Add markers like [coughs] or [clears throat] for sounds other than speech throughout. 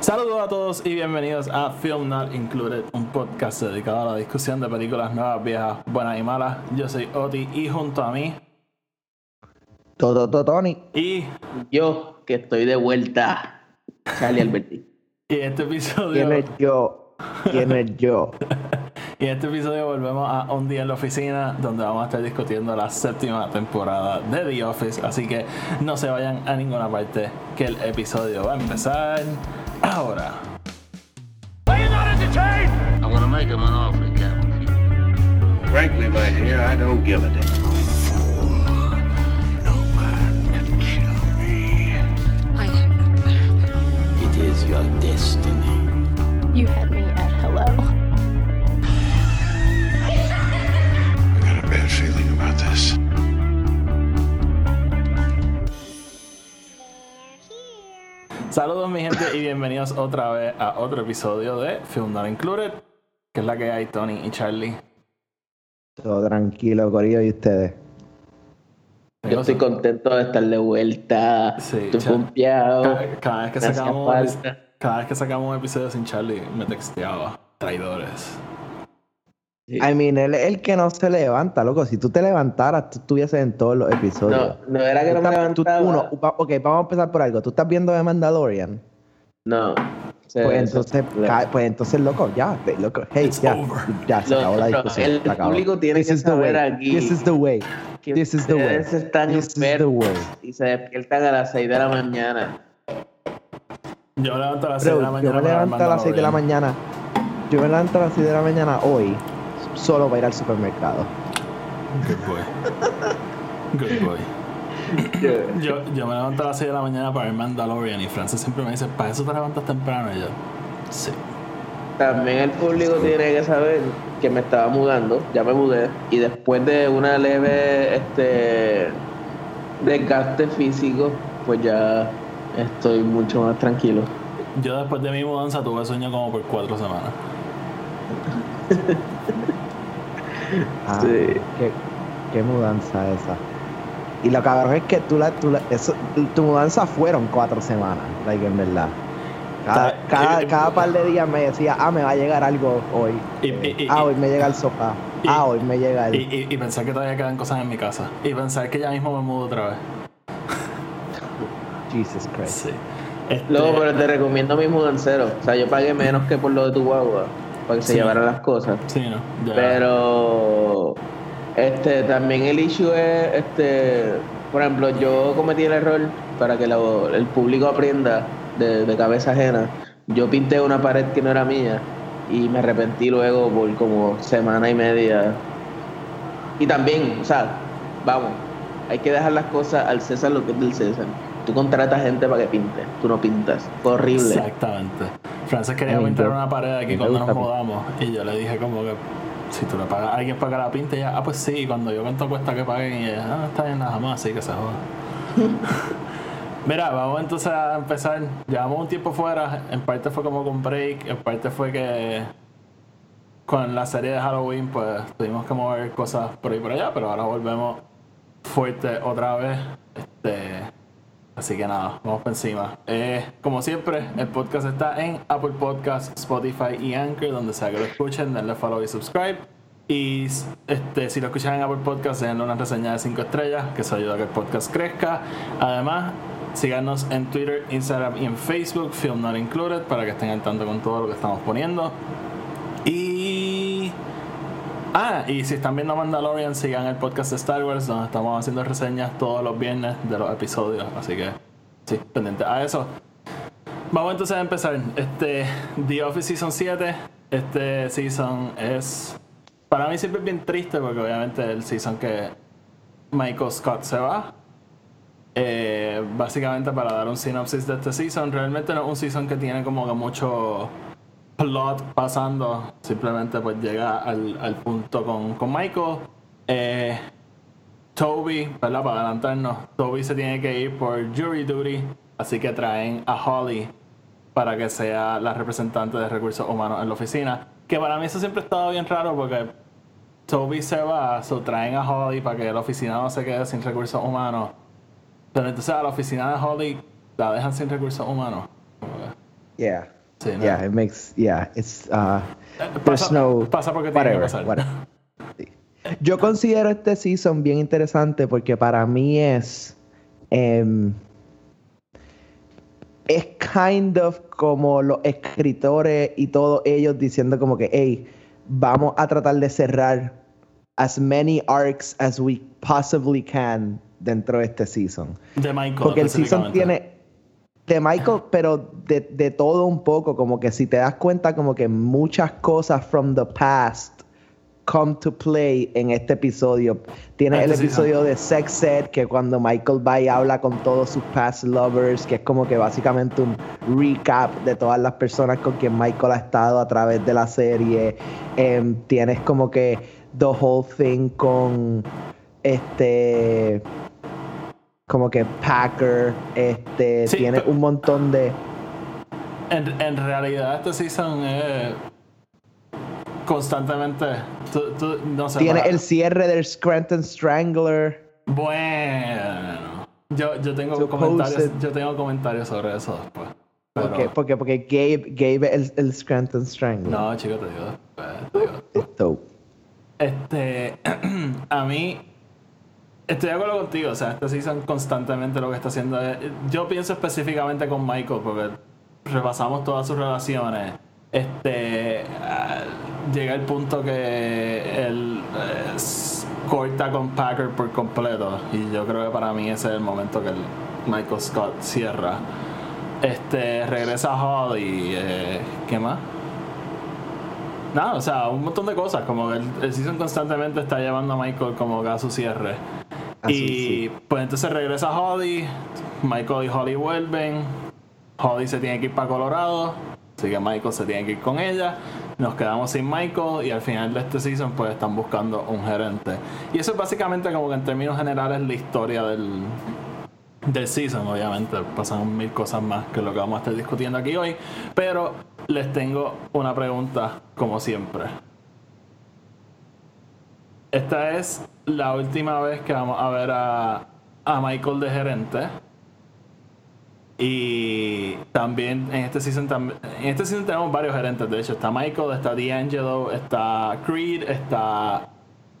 Saludos a todos y bienvenidos a Film Not Included, un podcast dedicado a la discusión de películas nuevas, viejas, buenas y malas. Yo soy Oti y junto a mí Todo, todo, Tony. y, Yo, que estoy de vuelta. Charlie Alberti. [laughs] y este episodio ¿Quién es yo? ¿Quién es yo? [laughs] y en este episodio volvemos a un día en la oficina donde vamos a estar discutiendo la séptima temporada de The Office, así que no se vayan a ninguna parte que el episodio va a empezar ahora. I'm gonna make him an offer he can't refuse. Frankly, my dear, I don't give a damn. No man can kill me. I It is your destiny. you had me Saludos mi gente y bienvenidos otra vez a otro episodio de Film Not Included, que es la que hay Tony y Charlie. Todo tranquilo, Corillo, y ustedes. Yo estoy contento de estar de vuelta. Sí, estoy cha- pompeado. Cada, cada vez que sacamos cada vez que sacamos un episodio sin Charlie me texteaba traidores. Sí. I mean, él es el que no se levanta, loco. Si tú te levantaras, tú estuvieses en todos los episodios. No, no era que no me Tú estás- tú- levantaba. uno, ok, vamos a empezar por algo. ¿Tú estás viendo The Mandalorian? No. Se- Pues se- entonces, ca- pues entonces, loco, ya, loco, hey, ya, ya se acabó la discusión. el se público tiene This que saber aquí This is the way. This is the way. están This is the way. y se despiertan a las 6 de la mañana. Yo me levanto a las 6 Bro, de la mañana. yo me levanto a las 6 de la mañana. Yo me levanto a las 6 de la mañana hoy solo para ir al supermercado. Good boy. Good boy. Yo, yo me levanto a las 6 de la mañana para ver Mandalorian y Francis siempre me dice, ¿para eso te levantas temprano? Y yo, sí. También el público tiene que saber que me estaba mudando, ya me mudé, y después de una leve este desgaste físico, pues ya estoy mucho más tranquilo. Yo después de mi mudanza tuve sueño como por 4 semanas. [laughs] Ah, Sí. qué, qué mudanza esa. Y lo cabrón es que tú la, tú la- eso, tu mudanza fueron cuatro semanas, like, en verdad. Cada, Ta- cada, eh, cada par de días me decía, ah, me va a llegar algo hoy. Y- y- y- ah, hoy me llega el sofá. ah, hoy me llega el... Y, y, y pensar que todavía quedan cosas en mi casa. Y pensar que ya mismo me mudo otra vez. Jesus Christ. Sí. Este, Luego, pero te recomiendo mi mudancero. O sea, yo pagué menos que por lo de tu guagua, para que se llevaran las cosas. Sí, no. Pero este también el issue es este por ejemplo yo cometí el error para que lo- el público aprenda de, de cabeza ajena. Yo pinté una pared que no era mía y me arrepentí luego por como semana y media. Y también o sea vamos hay que dejar las cosas al César lo que es del César. Tú contratas gente para que pinte tú no pintas. Fue horrible. Exactamente. Francis quería Ay, pintar yo- una pared aquí cuando nos mudamos. Y yo le dije como que si tú le pagas a alguien para que la pinte ya, ah pues sí, cuando yo cuento cuesta que paguen y ella, ah, está bien nada más, así que se joda. [laughs] Mira, vamos entonces a empezar. Llevamos un tiempo fuera, en parte fue como con break, en parte fue que con la serie de Halloween pues tuvimos que mover cosas por ahí y por allá, pero ahora volvemos fuerte otra vez. Este, así que nada, vamos por encima. Eh, como siempre, el podcast está en Apple Podcasts, Spotify y Anchor, donde sea que lo escuchen, denle follow y subscribe. Y este, si lo escuchan en Apple Podcasts, denle una reseña de 5 estrellas, que eso ayuda a que el podcast crezca. Además, síganos en Twitter, Instagram y en Facebook, Film Not Included, para que estén al tanto con todo lo que estamos poniendo. Ah, y si están viendo Mandalorian, sigan el podcast de Star Wars, donde estamos haciendo reseñas todos los viernes de los episodios. Así que, sí, pendiente a eso. Vamos entonces a empezar. Este, The Office Season 7. Este season es. Para mí siempre es bien triste porque obviamente el season que Michael Scott se va. Eh, básicamente para dar un sinopsis de este season, realmente no es un season que tiene como que mucho plot pasando. Simplemente pues llega al, punto con, con Michael. Eh, Toby, ¿verdad? Para adelantarnos, Toby se tiene que ir por jury duty, así que traen a Holly para que sea la representante de recursos humanos en la oficina. Que para mí eso siempre ha estado bien raro porque Toby se va, so traen a Holly para que la oficina no se quede sin recursos humanos. Pero entonces a la oficina de Holly la dejan sin recursos humanos. Yeah. Sí, no. Yeah, it makes, yeah, it's, uh, Eh, there's pasa, no, pasa porque tiene que whatever, pasar. whatever. Sí. Yo considero este season bien interesante porque para mí es, em, es kind of como los escritores y todos ellos diciendo como que, hey, vamos a tratar de cerrar as many arcs as we possibly can dentro de este season. De Michael. Porque el season tiene de Michael, pero de, de todo un poco, como que si te das cuenta, como que muchas cosas from the past come to play en este episodio. Tiene el episodio de Sex Ed, que cuando Michael va y habla con todos sus past lovers, que es como que básicamente un recap de todas las personas con quien Michael ha estado a través de la serie. Em, tienes como que the whole thing con este como que Packer, este, Sí, tiene un montón de En, en realidad, este season es constantemente. tú- tú- no sé. tiene para- el cierre del Scranton Strangler. Bueno. Yo, yo tengo Supposed- comentarios. Yo tengo comentarios sobre eso después. Pero, Porque, porque, porque Gabe, Gabe es el, el Scranton Strangler. No, chico, te digo después. te digo. Este, [clears throat] a mí, estoy de acuerdo contigo, o sea, este season constantemente lo que está haciendo es, yo pienso específicamente con Michael, porque repasamos todas sus relaciones, este, ah, llega el punto que él eh, corta con Packer por completo, y yo creo que para mí ese es el momento que el Michael Scott cierra. Este, regresa a Holly, eh, ¿qué más? Nada, o sea, un montón de cosas, como el, el season constantemente está llevando a Michael como que a su cierre. A su- y pues entonces regresa Holly, Michael y Holly vuelven, Holly se tiene que ir para Colorado, así que Michael se tiene que ir con ella, nos quedamos sin Michael y al final de este season pues están buscando un gerente. Y eso es básicamente como que en términos generales la historia del, del season, obviamente. Pasan mil cosas más que lo que vamos a estar discutiendo aquí hoy. Pero les tengo una pregunta, como siempre. Esta es la última vez que vamos a ver a, a Michael de gerente. Y también en este season en este season tenemos varios gerentes, de hecho, está Michael, está D'Angelo, está Creed, está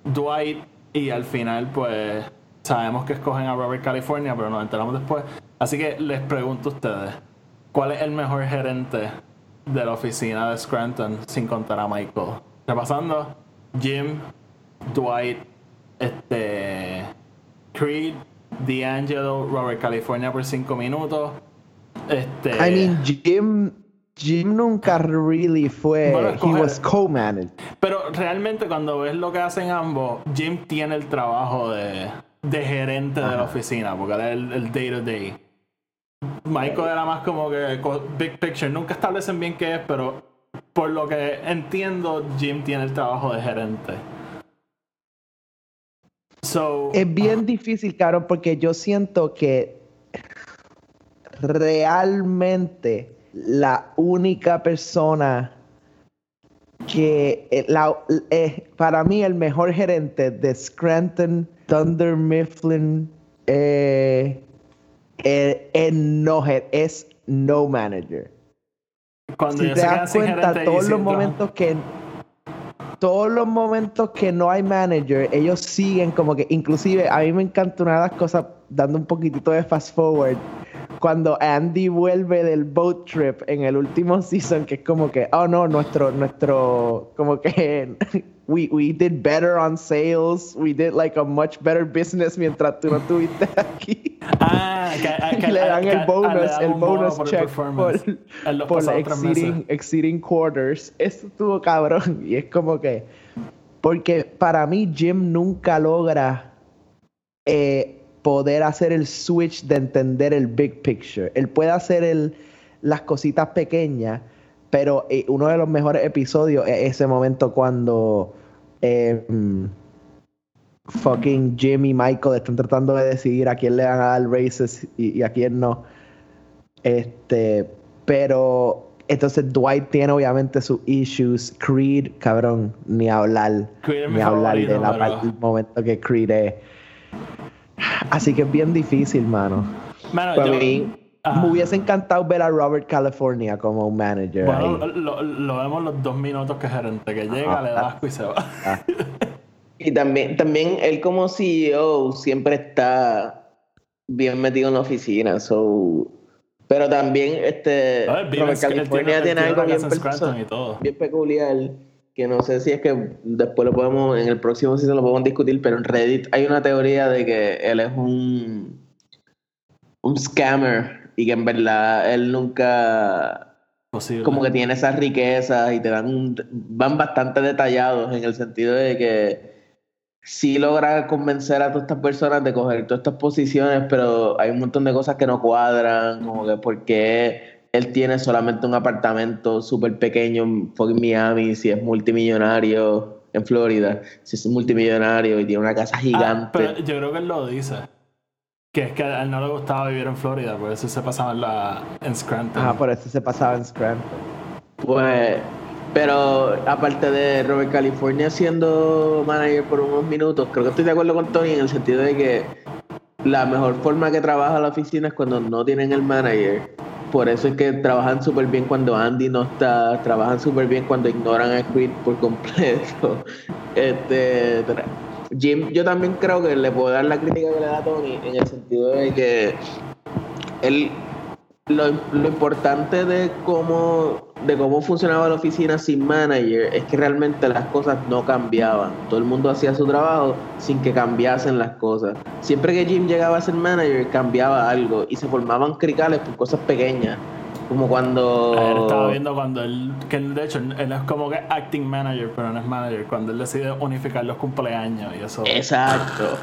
Dwight y al final pues sabemos que escogen a Robert California, pero nos enteramos después. Así que les pregunto a ustedes, ¿cuál es el mejor gerente de la oficina de Scranton sin contar a Michael? Repasando, Jim, Dwight, este, Creed, D'Angelo, Robert California por 5 minutos. Este, I mean, Jim, Jim nunca really fue. Bueno, he was co-managed. Pero realmente cuando ves lo que hacen ambos, Jim tiene el trabajo de, de gerente de la oficina, porque era el, el day to day. Michael era más como que big picture. Nunca establecen bien qué es, pero por lo que entiendo, Jim tiene el trabajo de gerente. So, Es bien difícil, cabrón, porque yo siento que realmente la única persona que eh, la- eh, para mí el mejor gerente de Scranton, Thunder Mifflin, eh, eh, no, es no manager. cuando Si te das cuenta, todos los momentos que todos los momentos que no hay manager, ellos siguen como que, inclusive a mí me encanta una de las cosas, dando un poquitito de fast forward, cuando Andy vuelve del boat trip en el último [laughs] season, que es como que, oh no, nuestro, nuestro, como que, [laughs] we, we did better on sales, we did like a much better business mientras tú no estuviste [laughs] aquí. Ah, que, ah, que- le dan que- el ah, bonus, el bonus por check por, por exceeding, exceeding quarters. Eso estuvo cabrón. Y es como que. Porque para mí, Jim nunca logra eh, poder hacer el switch de entender el big picture. Él puede hacer el, las cositas pequeñas, pero eh, uno de los mejores episodios es ese momento cuando. eh, mm, fucking Jim y Michael están tratando de decidir a quién le van a dar races y, y a quién no. Este, pero entonces Dwight tiene obviamente sus issues. Creed, cabrón, ni hablar. Creed ni hablar favorito, de la parte, el momento que Creed es. Así que es bien difícil, mano. Mano, Para yo- mí, Ah. Me hubiese encantado ver a Robert California como un manager. Bueno, ahí. lo, lo vemos los dos minutos que es gerente, que llega, Ajá. le da asco y se va. [laughs] Y también, también él como CEO siempre está bien metido en la oficina. So, pero también este Robert California él tiene algo bien, bien peculiar que no sé si es que después lo podemos, en el próximo sí se lo podemos discutir, pero en Reddit hay una teoría de que él es un, un scammer y que en verdad él nunca Posible. como que tiene esas riquezas y te dan un- van bastante detallados en el sentido de que sí logra convencer a todas estas personas de coger todas estas posiciones, pero hay un montón de cosas que no cuadran, como que por qué él tiene solamente un apartamento súper pequeño en fucking Miami, si es multimillonario en Florida, si es multimillonario y tiene una casa Ah, gigante. pero yo creo que él lo dice. Que es que a él no le gustaba vivir en Florida, por eso se pasaba en, la, en Scranton. Ajá, por eso se pasaba en Scranton. Pues, pero aparte de Robert California siendo manager por unos minutos, creo que estoy de acuerdo con Tony en el sentido de que la mejor forma que trabaja la oficina es cuando no tienen el manager. Por eso es que trabajan súper bien cuando Andy no está, trabajan súper bien cuando ignoran a Creed por completo. [laughs] Este, Jim, yo también creo que le puedo dar la crítica que le da a Tony en el sentido de que él lo importante de cómo de cómo funcionaba la oficina sin manager es que realmente las cosas no cambiaban. Todo el mundo hacía su trabajo sin que cambiasen las cosas. Siempre que Jim llegaba a ser manager cambiaba algo y se formaban cricales por cosas pequeñas. Como cuando Ayer estaba viendo cuando él, que él, de hecho, él es como que acting manager, pero no es manager, cuando él decide unificar los cumpleaños y eso. Exacto.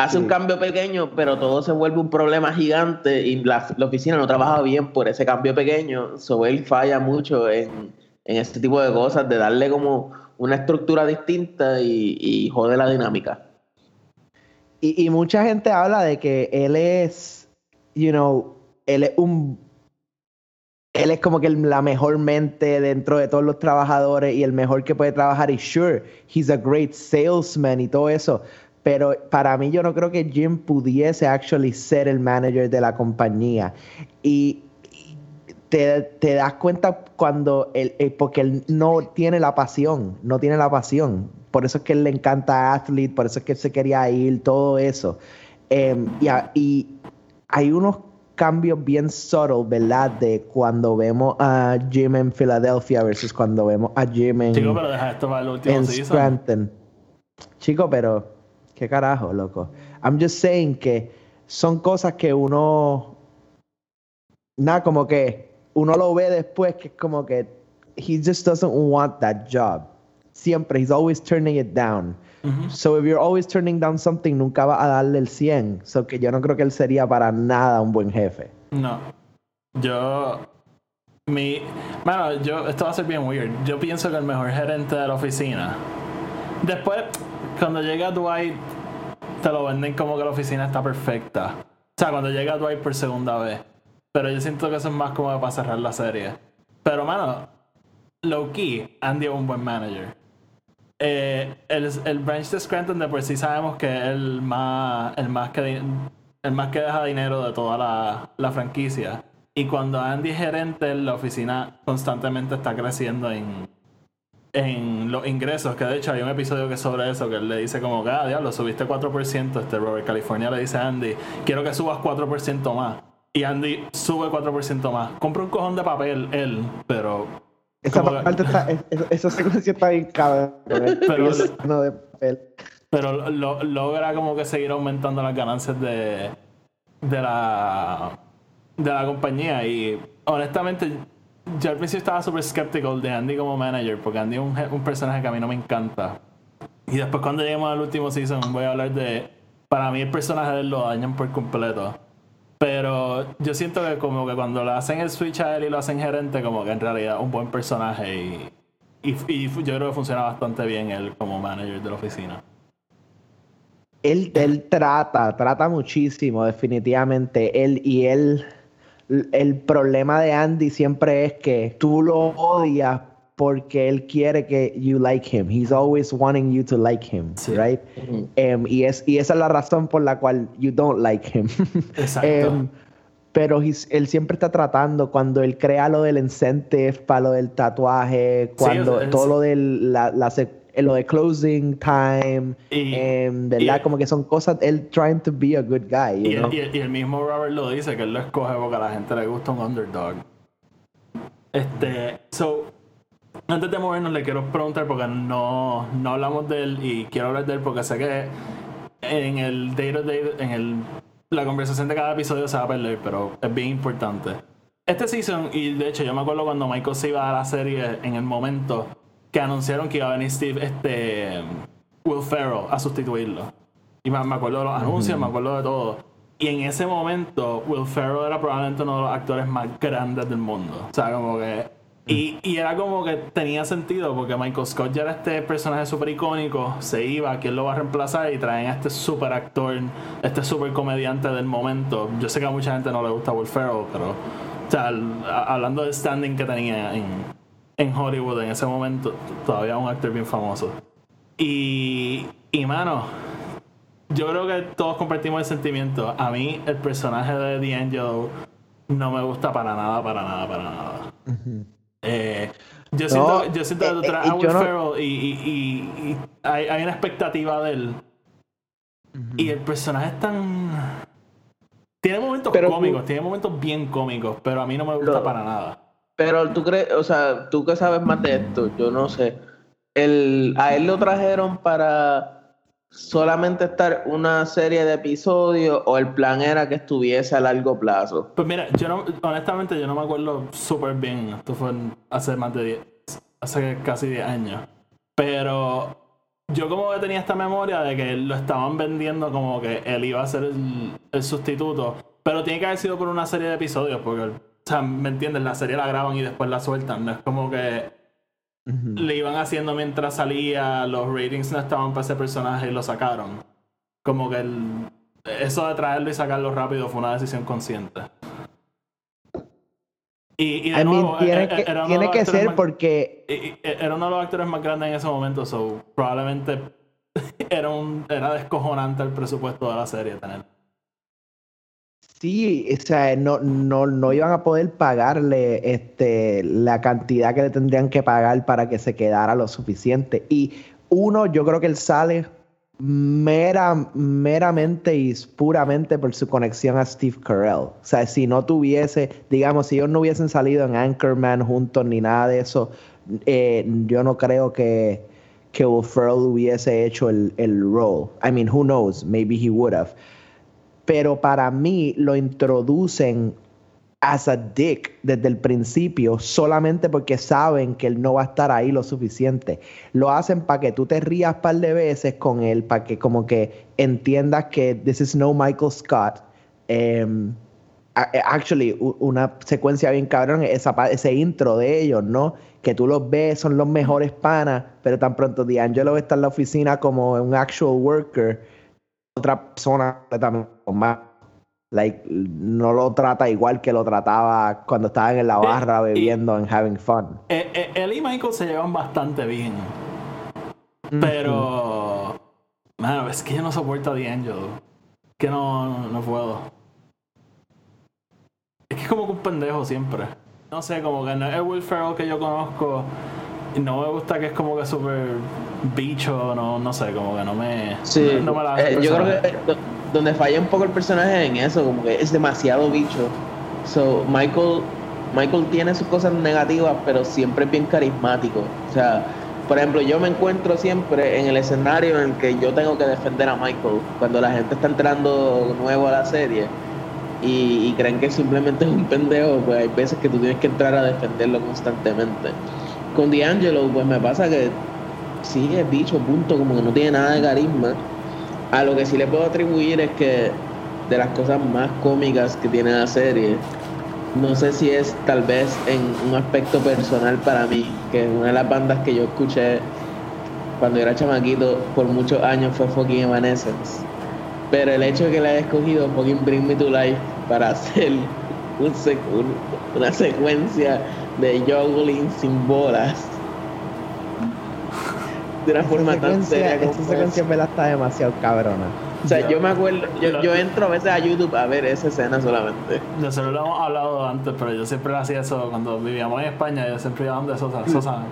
Hace un cambio pequeño, pero todo se vuelve un problema gigante y la, la oficina no trabaja bien por ese cambio pequeño. So él falla mucho en, en este tipo de cosas, de darle como una estructura distinta y, y jode la dinámica. Y, y mucha gente habla de que él es, you know, él es un. Él es como que la mejor mente dentro de todos los trabajadores y el mejor que puede trabajar. Y sure, he's a great salesman y todo eso. Pero para mí, yo no creo que Jim pudiese actually ser el manager de la compañía. Y te, te das cuenta cuando él, eh, porque él no tiene la pasión, no tiene la pasión. Por eso es que él le encanta Athlete, por eso es que él se quería ir, todo eso. Em, y, hay unos cambios bien subtle, ¿verdad? De cuando vemos a Jim en Filadelfia versus cuando vemos a Jim en, Chico, pero deja esto para el último en. Scranton. Chico, pero qué carajo, loco. I'm just saying que son cosas que uno nada como que uno lo ve después que es como que he just doesn't want that job. Siempre he's always turning it down. So if you're always turning down something, nunca va a darle el 100. So que yo no creo que él sería para nada un buen jefe. No. Yo. Mi. Bueno, yo. Esto va a ser bien weird. Yo pienso que el mejor gerente de la oficina. Después, cuando llega Dwight, te lo venden como que la oficina está perfecta. O sea, cuando llega Dwight por segunda vez. Pero yo siento que eso es más como para cerrar la serie. Pero, mano, low key, Andy es un buen manager. Eh, el, el branch de Scranton de por sí sabemos que es el más, el más que el más que deja dinero de toda la, la franquicia. Y cuando Andy es gerente, la oficina constantemente está creciendo en, en los ingresos. Que de hecho hay un episodio que es sobre eso, que él le dice como que, ah, diablo, subiste 4%. Este Robert California le dice a Andy, quiero que subas 4% más. Y Andy sube 4% más. Compra un cojón de papel él, pero... Esa que- parte está, es- es- esa secuencia está bien cabrón. Pero- eso no de papel. pero lo- logra como que seguir aumentando las ganancias de, de la de la compañía y honestamente yo al principio estaba súper escéptico de Andy como manager porque Andy es un, un personaje que a mí no me encanta. Y después cuando lleguemos al último season voy a hablar de para mí el personaje de él lo dañan por completo. Pero yo siento que como que cuando le hacen el switch a él y lo hacen gerente como que en realidad es un buen personaje y, y, y yo creo que funciona bastante bien él como manager de la oficina. Él, él trata, trata muchísimo, definitivamente. Él y él, el problema de Andy siempre es que tú lo odias porque él quiere que you like him. He's always wanting you to like him, Sí. right? Em, y, es, y esa es la razón por la cual you don't like him. [laughs] Exacto. Em, pero he's- él siempre está tratando cuando él crea lo del incentive para lo del tatuaje, cuando o sea, todo lo del la, la eh, lo de closing time, Y- em, ¿verdad? y- como que son cosas, él trying to be a good guy, you Y, know? el, y el- y el mismo Robert lo dice, que él lo escoge porque a la gente le gusta un underdog. Este, so, antes de movernos le quiero preguntar porque no, no hablamos de él y quiero hablar de él porque sé que en el day to day, en el, la conversación de cada episodio se va a perder, pero es bien importante. Este season, y de hecho yo me acuerdo cuando Michael se iba a la serie en el momento que anunciaron que iba a venir Steve, este, Will Ferrell a sustituirlo. Y me, me acuerdo de los anuncios, me acuerdo de todo. Y en ese momento, Will Ferrell era probablemente uno de los actores más grandes del mundo. O sea, como que. Y, y era como que tenía sentido porque Michael Scott ya era este personaje súper icónico, se iba, ¿quién lo va a reemplazar? Y traen a este súper actor, este súper comediante del momento. Yo sé que a mucha gente no le gusta Will Ferrell, pero, o sea, hablando del standing que tenía en, en Hollywood en ese momento, todavía un actor bien famoso. Y, y mano, yo creo que todos compartimos el sentimiento. A mí, el personaje de D'Angelo no me gusta para nada, para nada, para nada. Eh, yo, siento, yo siento que tú eh, traes eh, a Will no- Ferrell y, y- y- y hay, hay una expectativa de él. Y el personaje es tan. Tiene momentos Pero cómicos, tiene momentos bien cómicos, pero a mí no me gusta Lo- para nada. Pero tú crees, o sea, tú que sabes más de esto, yo no sé. El, a él lo trajeron para solamente estar una serie de episodios o el plan era que estuviese a largo plazo. Pues mira, yo no, honestamente yo no me acuerdo súper bien. Esto fue hace más de 10, hace casi 10 años. Pero yo como que tenía esta memoria de que lo estaban vendiendo como que él iba a ser el, el sustituto. Pero tiene que haber sido por una serie de episodios, porque, sea, ¿me entiendes? La serie la graban y después la sueltan. No es como que le iban haciendo mientras salía, los ratings no estaban para ese personaje y lo sacaron. Como que el, eso de traerlo y sacarlo rápido fue una decisión consciente. Y, y de I mean, nuevo, tiene e- e- que, era tiene ser más- porque y- era uno de los actores más grandes en ese momento, so probablemente [laughs] era un era descojonante el presupuesto de la serie tener. Sí, o sea, no, no, no iban a poder pagarle este, la cantidad que le tendrían que pagar para que se quedara lo suficiente. Y uno, yo creo que él sale mera, meramente y puramente por su conexión a Steve Carell. O sea, si no tuviese, digamos, si ellos no hubiesen salido en Anchorman juntos ni nada de eso, eh, yo no creo que, que Will Ferrell hubiese hecho el, el role. I mean, who knows? Maybe he would have pero para mí lo introducen as a dick desde el principio solamente porque saben que él no va a estar ahí lo suficiente. Lo hacen para que tú te rías un par de veces con él, para que como que entiendas que this is no Michael Scott. Em, a- actually, una secuencia bien cabrón, esa, ese intro de ellos, ¿no? Que tú los ves, son los mejores panas, pero tan pronto D'Angelo está en la oficina como un actual worker, otra persona completamente más. Like, no lo trata igual que lo trataba cuando estaban en la barra Eh, y- bebiendo and having fun. Eh, eh, él y Michael se llevan bastante bien. Pero. Mano, es que yo no soporto a D'Angelo. Que no, no, no puedo. Es que es como que un pendejo siempre. No sé, como que no es el Will Ferrell que yo conozco. No me gusta que es como que súper bicho, no, no sé, como que no me. Sí, no me la hace eh, yo creo que do- donde falla un poco el personaje es en eso, como que es demasiado bicho. So, Michael, Michael tiene sus cosas negativas, pero siempre es bien carismático. O sea, por ejemplo, yo me encuentro siempre en el escenario en el que yo tengo que defender a Michael, cuando la gente está entrando nuevo a la serie y, y creen que simplemente es un pendejo, pues hay veces que tú tienes que entrar a defenderlo constantemente. Con D'Angelo, pues me pasa que sí es bicho, punto, como que no tiene nada de carisma. A lo que sí le puedo atribuir es que de las cosas más cómicas que tiene la serie, no sé si es tal vez en un aspecto personal para mí, que una de las bandas que yo escuché cuando yo era chamaquito por muchos años fue Fucking Evanescence. Pero el hecho de que le haya escogido Fucking Bring Me to Life para [laughs] hacer un- una secuencia de juggling sin bolas de una forma Esa tan seria como esa secuencia en está demasiado cabrona. O sea, yo me acuerdo, yo, yo entro a veces a YouTube a ver esa escena solamente. Nosotros lo hemos hablado antes, pero yo siempre hacía eso cuando vivíamos en España. Yo siempre iba donde Sosa. Sosa,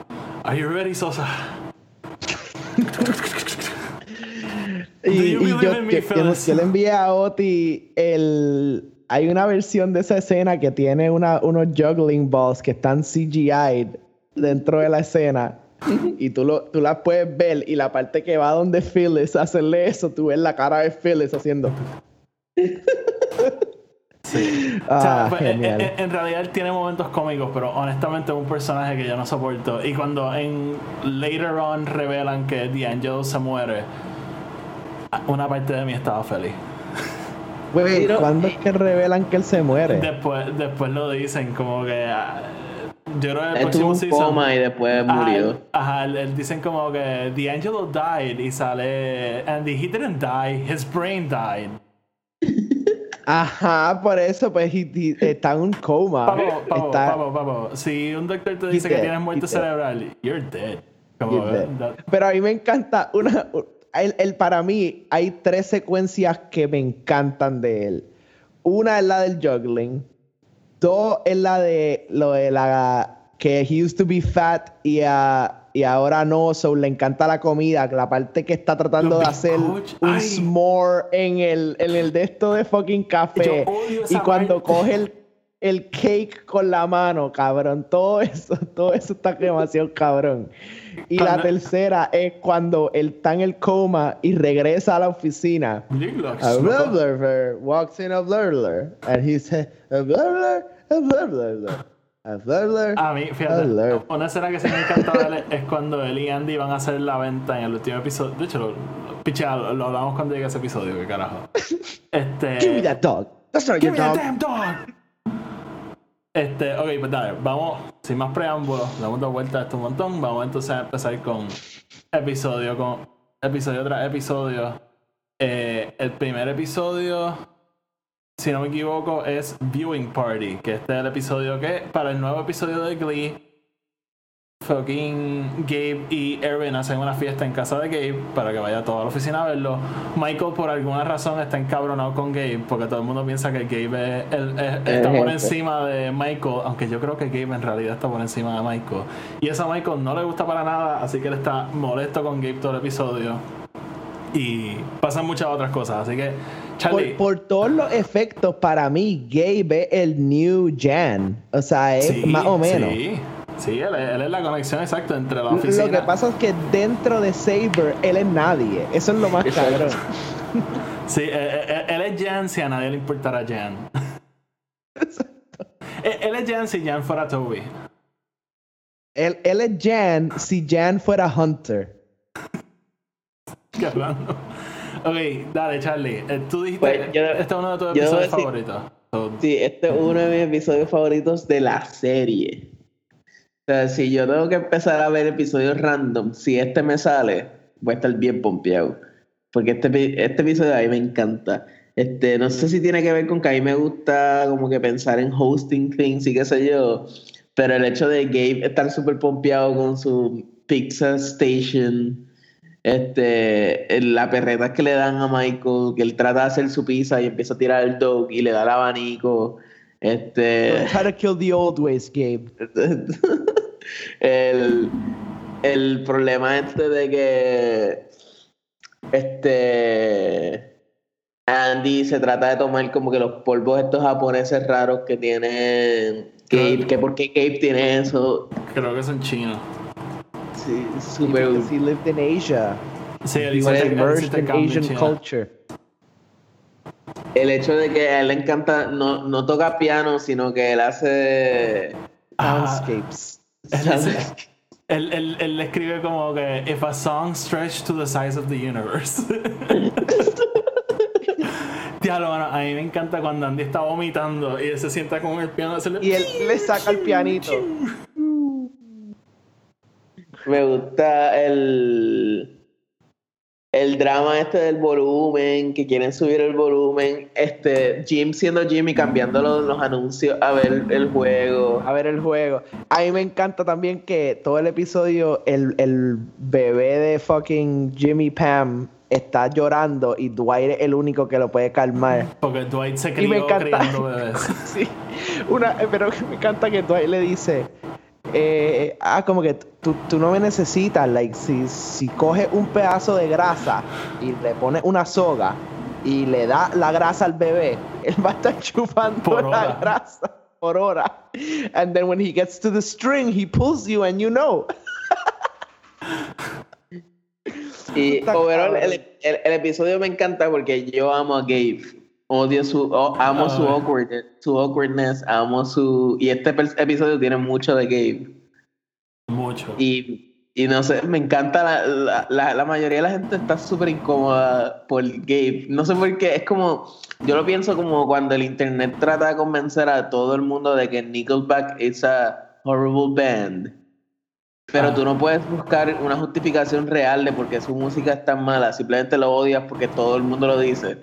¿Are you ready, Sosa? Y, Do you y believe yo, in me, yo le envié a Oti el... Hay una versión de esa escena que tiene una, unos juggling balls que están CGI dentro de la escena. Y tú, lo, tú las puedes ver y la parte que va donde Phyllis hacerle eso, tú ves la cara de Phyllis haciendo... Sí. Ah, O sea, pues, genial. en, en- en realidad él tiene momentos cómicos, pero honestamente es un personaje que yo no soporto. Y cuando en later on revelan que D'Angelo se muere, una parte de mí estaba feliz. Güey, ¿cuándo es que revelan que él se muere? Después, después lo dicen como que ah, yo creo que el Él tuvo próximo un season. coma y después Ajá, murió. él- Ajá, él- él dicen como que D'Angelo died y sale. And he didn't die, his brain died. [laughs] Ajá, por eso, pues, he- he- está en un coma. Pavo, pavo, Está- pavo, pavo. Si un doctor te dice que dead, tienes muerte dead. cerebral, you're dead. Como, You're dead. that- Pero a mí me encanta una. El, el- para mí hay tres secuencias que me encantan de él. Una es la del juggling. Dos es la de lo de la que he used to be fat y, a- y ahora no, so le encanta la comida. La parte que está tratando Los de hacer un ay. s'more en el, en el de esto de fucking café. Y cuando coge el, el cake con la mano, cabrón. Todo eso, todo eso está demasiado cabrón. Y la tercera es cuando él está en el coma y regresa a la oficina. A blah, walks in a blur, blur, and he says, a blur, blur, a blur, blur, blur, a blur, blur, A mí, fíjate, blur. una escena que sí me encanta él es cuando él y Andy van a hacer la venta en el último episodio. De hecho, lo, lo- lo, hablamos cuando llegue ese episodio, que carajo. [laughs] Este. Give me that dog. That's not Give your me that damn dog. Este, ok, pues dale, vamos, sin más preámbulos, le hemos dado vuelta a esto un montón. Vamos entonces a empezar con episodio, con episodio tras episodio. Eh, el primer episodio, si no me equivoco, es Viewing Party, que este es el episodio que, para el nuevo episodio de Glee, fucking Gabe y Erwin hacen una fiesta en casa de Gabe para que vaya toda la oficina a verlo. Michael por alguna razón está encabronado con Gabe porque todo el mundo piensa que Gabe es- él- es- está por encima de Michael, aunque yo creo que Gabe en realidad está por encima de Michael. Y eso a Michael no le gusta para nada, así que él está molesto con Gabe todo el episodio. Y pasan muchas otras cosas, así que Charlie, Por, por todos los efectos, para mí, Gabe es el new Jan. O sea, es sí, más o menos. Sí, sí él, es- él es la conexión exacta entre la Lo oficina. que pasa es que dentro de Saber, él es nadie. Eso es lo más Exacto. cabrón. [laughs] Sí, eh, eh, él es Jan si a nadie le importara Jan. [laughs] Eh, él es Jan si Jan fuera Toby. Él, él es Jan si Jan fuera Hunter. [laughs] Qué hablando. Ok, dale, Charlie. Eh, tú dijiste Pues, yo- este es uno de tus episodios decir- favoritos. So, Sí, este es uno de mis episodios favoritos de la serie. Sea, si yo tengo que empezar a ver episodios random, si este me sale, voy a estar bien pompeado. Porque este, este episodio a mí me encanta. Este, no sé si tiene que ver con que a mí me gusta como que pensar en hosting things y qué sé yo. Pero el hecho de Gabe estar súper pompeado con su pizza station, este, la perreta que le dan a Michael, que él trata de hacer su pizza y empieza a tirar el dog y le da el abanico. Este, How to kill the old ways, Gabe. [laughs] el, el problema este de que este Andy se trata de tomar como que los polvos estos japoneses raros que tiene Gabe, que por qué Gabe tiene eso, creo que son chinos. sí, súper Because he lived in Asia. Sí, él He hizo immersed in Asian China. culture. el hecho de que a él le encanta no, no toca piano, sino que él hace Ah, Soundscapes. Él, él- él le escribe como que If a song stretched to the size of the universe. [laughs] Diablo, mano, a mí me encanta cuando Andy está vomitando y él se sienta con el piano Y él le saca el pianito. [laughs] Me gusta el el drama este del volumen, que quieren subir el volumen, este Jim siendo Jim y cambiando los, los anuncios a ver el juego. a ver el juego. A mí me encanta también que todo el episodio, el, el bebé de fucking Jimmy Pam está llorando y Dwight es el único que lo puede calmar. Porque Dwight se Y crió me encanta. criando bebés. [laughs] Sí, una, pero me encanta que Dwight le dice, eh, ah, como que tú, tú no me necesitas, like, si, si coges un pedazo de grasa y le pones una soga y le da la grasa al bebé, [laughs] él va a estar chupando Por la hora. grasa por hora. And then when he gets to the string, he pulls you and you know. Y overall, el- el episodio me encanta porque yo amo a Gabe. Odio su, amo su awkwardness, su awkwardness, amo su... Y este episodio tiene mucho de Gabe. Mucho. Y, y no sé, me encanta la, la, la, la mayoría de la gente está súper incómoda por Gabe. No sé por qué, es como, yo lo pienso como cuando el internet trata de convencer a todo el mundo de que Nickelback es a horrible band. Pero Ah. tú no puedes buscar una justificación real de por qué su música es tan mala. Simplemente lo odias porque todo el mundo lo dice.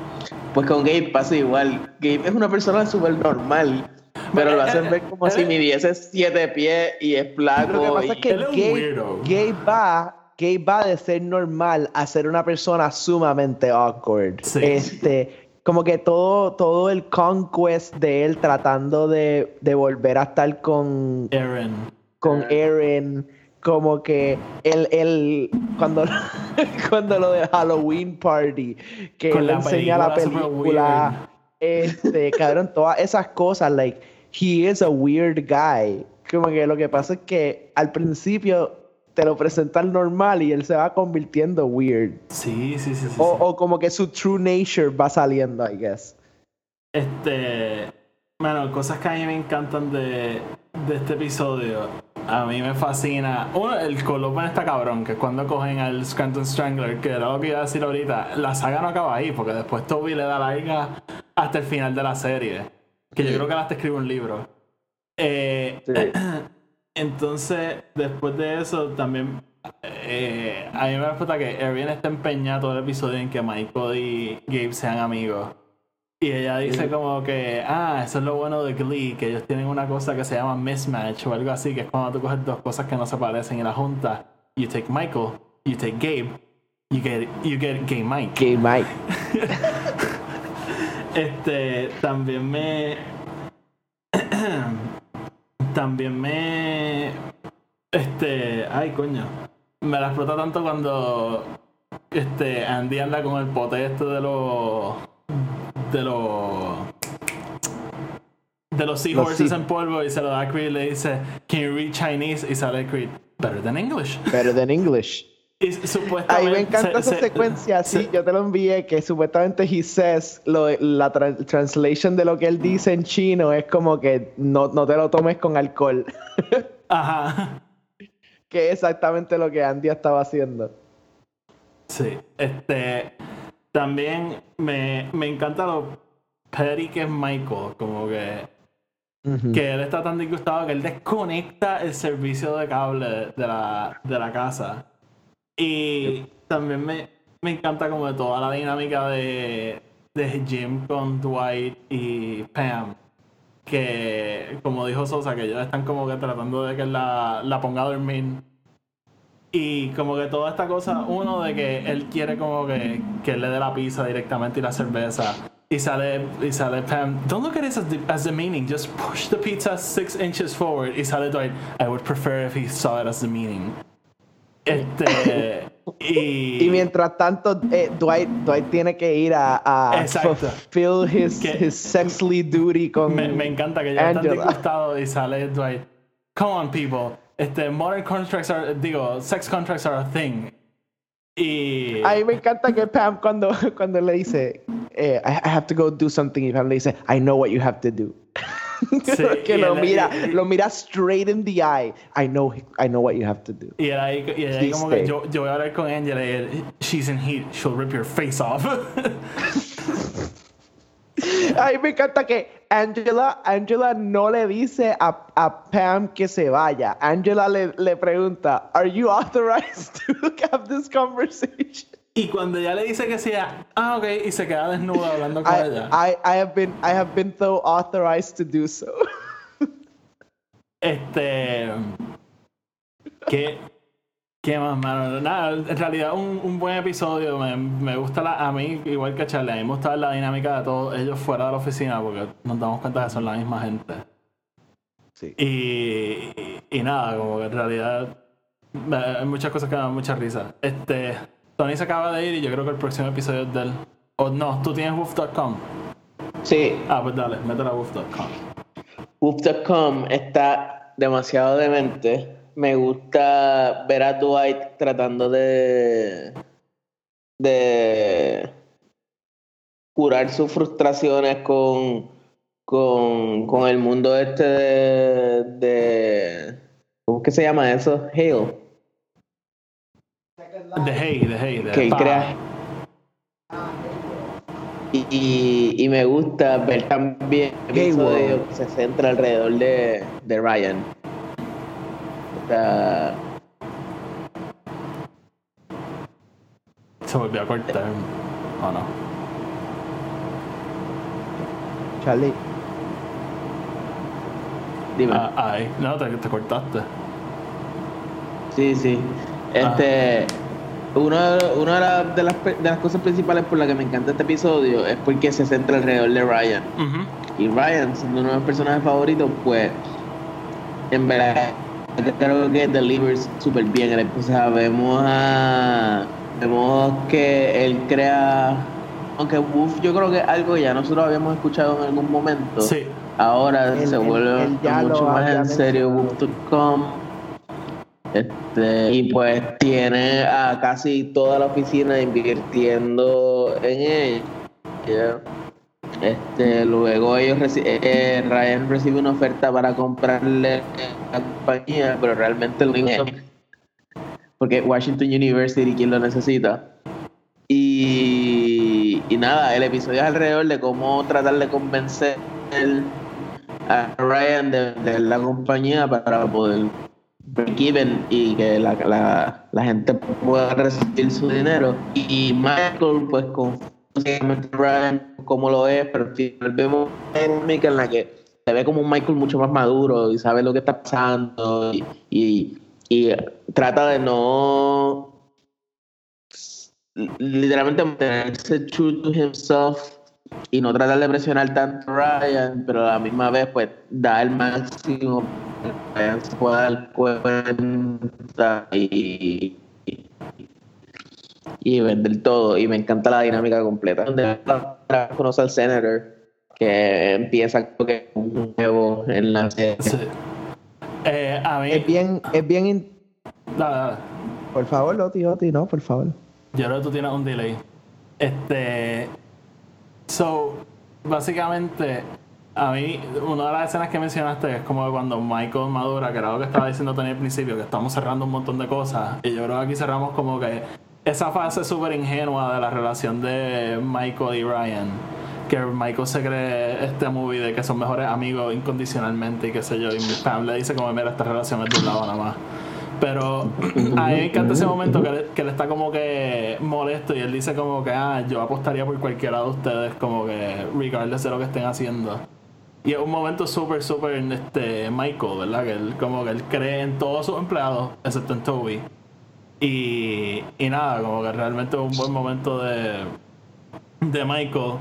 Pues con Gabe pasa igual. Gabe es una persona súper normal. Pero lo hacen ver como si es- midiese siete pies y es flaco. Lo que pasa y- es que Gabe, va, Gabe va de ser normal a ser una persona sumamente awkward. Sí. Este, como que todo, todo el conquest de él tratando de, de volver a estar con, Aaron. con Eren, como que él, él cuando, [laughs] cuando lo de Halloween Party, que él enseña la película este, cabrón, todas esas cosas, like, he is a weird guy. Como que lo que pasa es que al principio te lo presentan normal y él se va convirtiendo weird. Sí, sí, sí, sí. O, sí. o como que su true nature va saliendo, I guess. Este. Bueno, cosas que a mí me encantan de, de este episodio. A mí me fascina. Uno, el Colopan está cabrón, que es cuando cogen al Scranton Strangler, que era lo que iba a decir ahorita. La saga no acaba ahí, porque después Toby le da larga hasta el final de la serie. Que yo creo que hasta escribe un libro. Eh, [clears throat] entonces, después de eso, también. eh, a mí me resulta que Erin está empeñado todo el episodio en que Michael y Gabe sean amigos. Y ella dice como que, ah, eso es lo bueno de Glee, que ellos tienen una cosa que se llama mismatch o algo así, que es cuando tú coges dos cosas que no se parecen y las juntas. You take Michael, you take Gabe, you get, you get Gay Mike. Que Mike. [laughs] Este, también me. [clears throat] también me. Este. Ay, coño. Me la explota tanto cuando. Este, Andy anda con el pote este de los. De los. De los seahorses sea- en polvo y se lo da a Creed y le dice, Can you read Chinese? Y sale Creed, Better than English. Better than English. Y supuestamente. A mí me encanta se- esa se- secuencia, sí, yo te lo envié, que supuestamente he says, lo, la tra- translation de lo que él dice en chino es como que no, no te lo tomes con alcohol, [laughs] Ajá. que es exactamente lo que Andy estaba haciendo. Sí, este. También me, me encanta lo petty que es Michael, como que. Que él está tan disgustado que él desconecta el servicio de cable de la, de la casa. Y también me, me encanta como de toda la dinámica de, de Jim con Dwight y Pam. Que, como dijo Sosa, que ellos están como que tratando de que la, la ponga a dormir. Y como que toda esta cosa, uno de que él quiere como que, que él le dé la pizza directamente y la cerveza. Y sale, y sale Pam, don't look at it as the, as the meaning, just push the pizza six inches forward. Y sale Dwight, I would prefer if he saw it as the meaning. Este, [laughs] y, Y mientras tanto, eh, Dwight, Dwight tiene que ir a, a fulfill his, Que- his sexually duty con me, me encanta que ya están disgustados y sale Dwight. Come on, people. Este, modern contracts are, digo, sex contracts are a thing. Y. A mí me encanta que Pam cuando, [laughs] cuando le dice, eh, I, have to go do something, y Pam le dice, I know what you have to do. [laughs] Sí, que lo él- mira, y- lo mira straight in the eye. I know, I know what you have to do. Y él ahí, y él ahí como que yo, yo voy a hablar con Angela y él, she's in heat, she'll rip your face off. [laughs] [laughs] A mí me encanta que Angela, Angela no le dice a, a Pam que se vaya. Angela le, le pregunta, Are you authorized [laughs] to have this conversation? y cuando ella le dice que sí, ah, ok, y se queda desnuda hablando con I, ella. I, I have been, I have been so authorized to do so. [laughs] Este. Que. ¿Qué más, mano? Nada, en realidad un, un buen episodio. Me, me gusta la, a mí, igual que a Charlie, a mí me gusta la dinámica de todos ellos fuera de la oficina porque nos damos cuenta que son la misma gente. Sí. Y, y nada, como que en realidad hay muchas cosas que me dan mucha risa. Este, Tony se acaba de ir y yo creo que el próximo episodio es del... O no, tú tienes woof.com. Sí, Ah, pues dale, métela a woof.com. Woof.com está demasiado demente. Me gusta ver a Dwight tratando de. de. curar sus frustraciones con. con, con el mundo este de. de ¿Cómo es que se llama eso? Hale. The Hey, The. The que él crea. Y, y, y me gusta ver también el que se centra alrededor de, de Ryan. Se volvió a cortar. ¿O no? Charlie, dime. Ah, ahí. No, te, te cortaste. Sí, sí. Este, una, una de, las- de las, pe- de las cosas principales por las que me encanta este episodio es porque se centra alrededor de Ryan. Y Ryan, siendo uno de mis personajes favoritos, pues en verdad creo que delivers súper bien. O sea, vemos a vemos que él crea aunque Wolf yo creo que es algo que ya nosotros habíamos escuchado en algún momento. Sí. Ahora Él- se él- vuelve él mucho más en serio. Wolf.com. Este, y pues tiene a casi toda la oficina invirtiendo en ella. Este, luego ellos reci- eh, Ryan recibe una oferta para comprarle la compañía, pero realmente lo único porque Washington University quien lo necesita. Y, y nada, el episodio es alrededor de cómo tratar de convencer a Ryan de, de la compañía para poder break even y que la, la, la gente pueda recibir su dinero. Y Michael, pues, con Ryan como lo es, pero al final vemos dinámica en la que se ve como un Michael mucho más maduro y sabe lo que está pasando y trata de no literalmente mantenerse true to himself y no tratar de presionar tanto a Ryan, pero a la misma vez pues da el máximo para que Ryan se pueda dar cuenta y, y, vender todo y me encanta la dinámica completa donde conoce al senator que empieza que un nuevo en la serie Sí. Eh, a mí. es bien, es bien, in- Dale, dale. por favor, Loti, Loti, no, por favor. Yo creo que tú tienes un delay. Este. So, básicamente, a mí, una de las escenas que mencionaste es como cuando Michael madura, que era lo que estaba diciendo Tony al principio, que estamos cerrando un montón de cosas. Y yo creo que aquí cerramos como que esa fase súper ingenua de la relación de Michael y Ryan. Que Michael se cree este movie de que son mejores amigos incondicionalmente y qué sé yo. Y dice como, mira, esta relación es de un lado nada más. Pero a me encanta ese momento que, él- que él está como que molesto y él dice como que, ah, yo apostaría por cualquiera de ustedes, como que, regardless de lo que estén haciendo. Y es un momento súper, súper, este, Michael, ¿verdad? Que él como que él cree en todos sus empleados, excepto en Toby. Y, y nada, como que realmente un buen momento de, de Michael.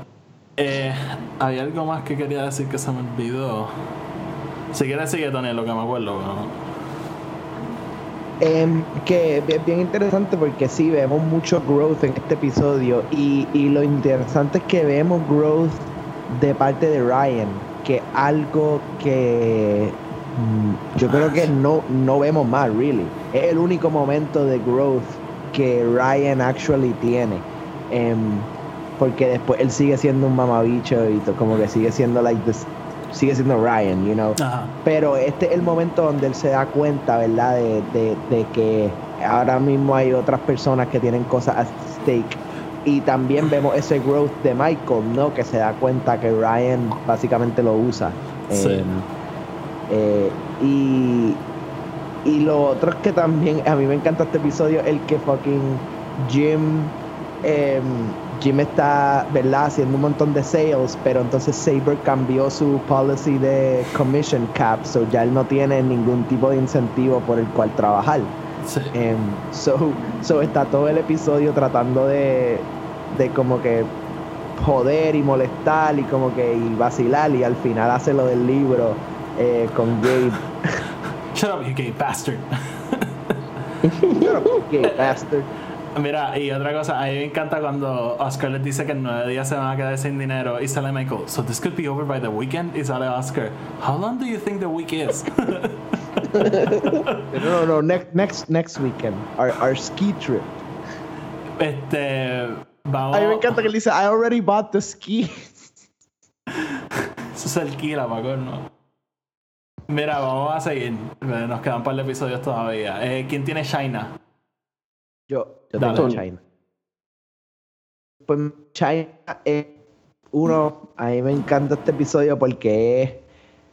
Eh, había algo más que quería decir que se me olvidó. Si quieres sigue Tony, lo que me acuerdo, pero... Em, que es bien interesante porque sí, vemos mucho growth en este episodio y, y lo interesante es que vemos growth de parte de Ryan, que algo que yo creo que no, no vemos más, really. Es el único momento de growth que Ryan actually tiene. Em, porque después él sigue siendo un mamabicho y to- como que sigue siendo like this, sigue siendo Ryan, you know. Ajá. Pero este es el momento donde él se da cuenta, ¿verdad? De, de- de que ahora mismo hay otras personas que tienen cosas at stake. Y también vemos ese growth de Michael, ¿no? Que se da cuenta que Ryan básicamente lo usa. Sí. Eh, eh, y, y lo otro es que también, a mí me encanta este episodio, el que fucking Jim, em, Jim está, ¿verdad? Haciendo un montón de sales, pero entonces Saber cambió su policy de commission cap, so ya él no tiene ningún tipo de incentivo por el cual trabajar. Sí. Em, so, so está todo el episodio tratando de, de como que joder y molestar y como que y vacilar y al final hace lo del libro eh, con Gabe. Shut up, you gay bastard. Gay bastard. Mira, y otra cosa, a mí me encanta cuando Oscar les dice que en nueve días se van a quedar sin dinero y sale Michael, so this could be over by the weekend, y sale Oscar, how long do you think the week is? [laughs] No, no, no, next, next, next weekend. Our, our ski trip. este, vamos... A mí me encanta que él dice, I already bought the ski. Eso se alquila, Paco, ¿no? Mira, vamos a seguir. Nos quedan un par de episodios todavía. Eh, ¿Quién tiene China? Yo, yo Dale. tengo China. Pues China es uno, a mí me encanta este episodio porque es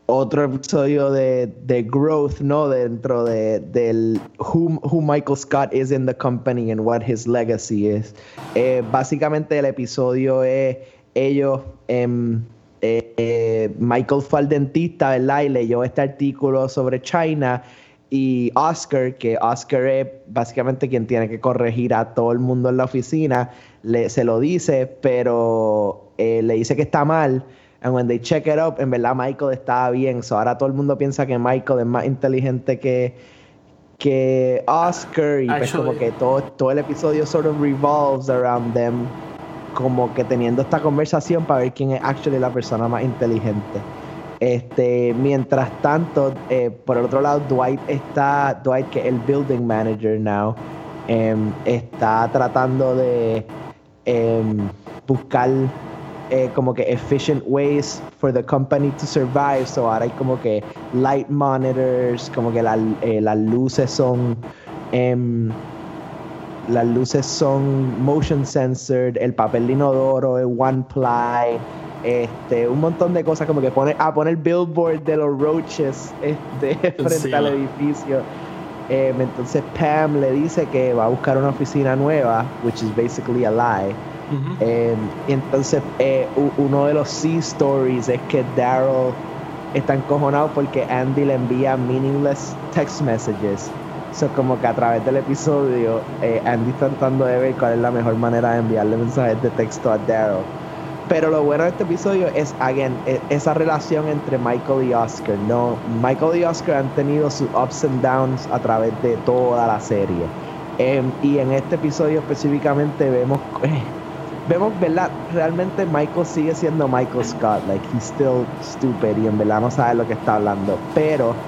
otro episodio de, de growth, ¿no? Dentro de, del who, who Michael Scott is in the company and what his legacy is. Eh, básicamente el episodio es ellos, em, eh, eh, Michael fue al dentista, ¿verdad? Y leyó este artículo sobre China y Oscar, que Oscar es básicamente quien tiene que corregir a todo el mundo en la oficina, le, se lo dice, pero eh, le dice que está mal. And when they check it up, en verdad Michael estaba bien. So ahora todo el mundo piensa que Michael es más inteligente que, que Oscar. Y pues Actually- como que todo, todo el episodio sort of revolves around them. Como que teniendo esta conversación para ver quién es actually la persona más inteligente. Este, mientras tanto, eh, por el otro lado, Dwight está, Dwight, que es el building manager now, em, está tratando de em, buscar eh, como que efficient ways for the company to survive. So ahora hay como que light monitors, como que la- eh, las luces son em, las luces son motion censored, el papel de inodoro es one ply, este, un montón de cosas como que pone, ah, pone el billboard de los roaches este, [laughs] frente al edificio. Em, entonces Pam le dice que va a buscar una oficina nueva, which is basically a lie. Eh, y entonces eh, uno de los C stories es que Daryl está encojonado porque Andy le envía meaningless text messages. So como que a través del episodio eh, Andy está tratando de ver cuál es la mejor manera de enviarle mensajes de texto a Daryl. Pero lo bueno de este episodio es, again, e- esa relación entre Michael y Oscar. No, Michael y Oscar han tenido sus ups and downs a través de toda la serie. Em, y en este episodio específicamente vemos, vemos, ¿verdad? Realmente Michael sigue siendo Michael Scott. Like, he's still stupid y en verdad no sabe lo que está hablando. Pero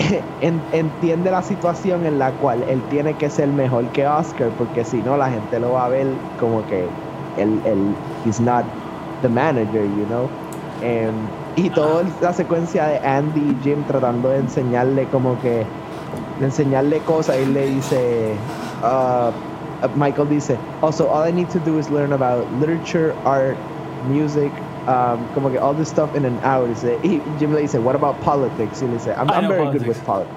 [coughs] en- entiende la situación en la cual él tiene que ser mejor que Oscar, porque si no, la gente lo va a ver como que él, él he's not the manager, you know. Em, y toda la secuencia de Andy y Jim tratando de enseñarle como que de enseñarle cosas y le dice uh, uh, Michael dice also all I need to do is learn about literature art music um, como que all this stuff in an hour dice, y Jim le dice what about politics y le dice I'm, I'm very good politics. with politics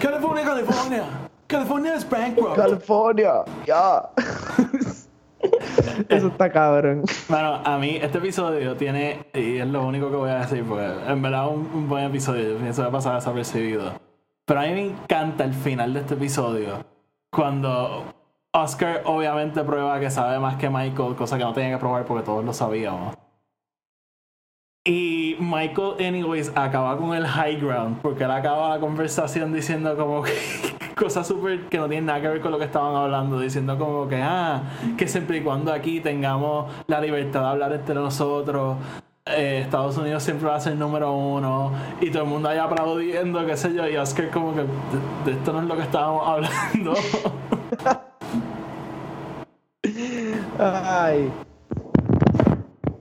California, California. California is bankrupt. California ya [laughs] eso está cabrón Bueno, a mí este episodio tiene, y es lo único que voy a decir, porque en verdad un, un buen episodio, pienso que pasa desapercibido. Pero a mí me encanta el final de este episodio, cuando Oscar obviamente prueba que sabe más que Michael, cosa que no tenía que probar porque todos lo sabíamos. Y Michael, anyways, acaba con el high ground, porque él acaba la conversación diciendo como que [laughs] cosas súper que no tienen nada que ver con lo que estaban hablando, diciendo como que, ah, que siempre y cuando aquí tengamos la libertad de hablar entre nosotros, eh, Estados Unidos siempre va a ser número uno, y todo el mundo ahí aplaudiendo, qué sé yo, y Oscar como que, de, de esto no es lo que estábamos hablando. [laughs] ay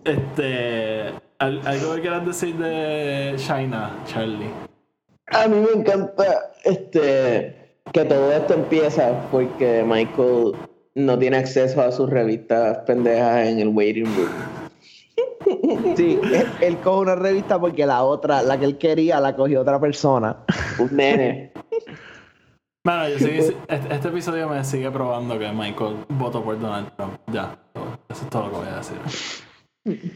este, algo que quieras decir de China, Charlie. A mí me encanta este que todo esto empieza porque Michael no tiene acceso a sus revistas pendejas en el waiting room. [laughs] sí él, él coge una revista porque la otra la que él quería la cogió otra persona Un nene. Bueno, yo sí, sí, este, este episodio me sigue probando que Michael votó por Donald Trump. Ya, eso es todo lo que voy a decir.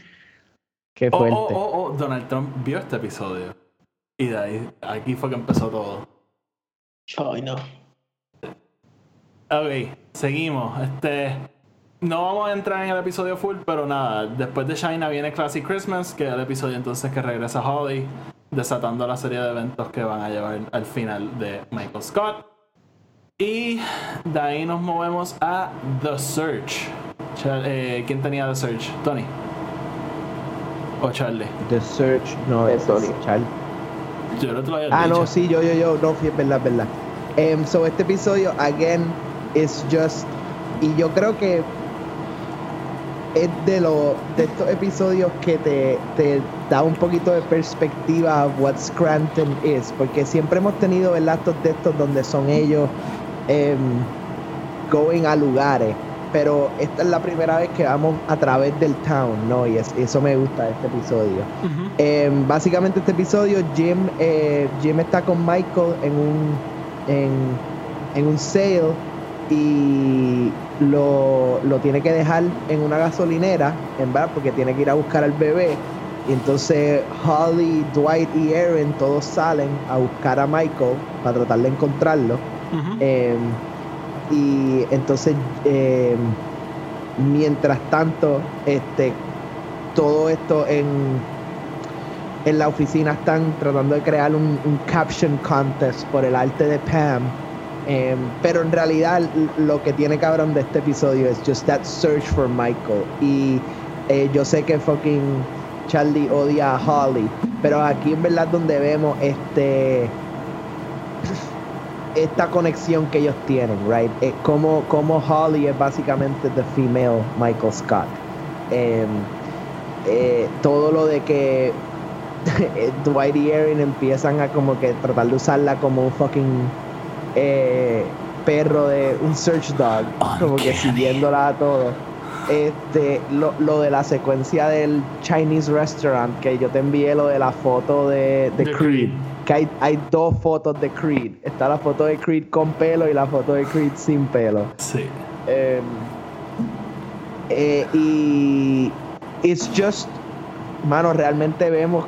Qué Oh, fuerte oh, oh, oh, Donald Trump vio este episodio. Y de ahí, aquí fue que empezó todo. China. Ok, seguimos. Este. No vamos a entrar en el episodio full, pero nada. Después de China viene Classic Christmas, que es el episodio entonces que regresa Holly, desatando la serie de eventos que van a llevar al final de Michael Scott. Y de ahí nos movemos a The Search. Eh, ¿Quién tenía The Search? Tony. O Charlie. The Search, no, Es ese es Tony. Charlie. Yo no te lo había Ah, dicho. no, sí, yo, yo, yo, no, sí, es verdad, es verdad. Em, so, este episodio, again, is just. Y yo creo que es de, lo, de estos episodios que te, te da un poquito de perspectiva of what Scranton is. Porque siempre hemos tenido, ¿verdad? Estos de estos donde son ellos em, going a lugares. Pero esta es la primera vez que vamos a través del town, ¿no? Y es- eso me gusta de este episodio. Ujú. Eh, básicamente este episodio Jim eh, Jim está con Michael en un en, en un sale y lo, lo tiene que dejar en una gasolinera en verdad porque tiene que ir a buscar al bebé y entonces Holly, Dwight y Aaron todos salen a buscar a Michael para tratar de encontrarlo eh, y entonces, eh, mientras tanto, este, todo esto en, en la oficina están tratando de crear un, caption contest por el arte de Pam. Eh, pero en realidad lo que tiene cabrón de este episodio es just that search for Michael. Y eh, yo sé que fucking Charlie odia a Holly, pero aquí en verdad donde vemos este esta conexión que ellos tienen, right? Eh, como, como Holly es básicamente the female Michael Scott. Em, eh, todo lo de que [laughs] eh, Dwight y Erin empiezan a como que tratar de usarla como un fucking eh, perro de un search dog, como que siguiéndola a todo. Este, lo, lo de la secuencia del Chinese restaurant, que yo te envié lo de la foto de, de De Creed Creed. Que hay, hay dos fotos de Creed. Está la foto de Creed con pelo y la foto de Creed sin pelo. Sí. Eh, eh, y it's just, mano, realmente vemos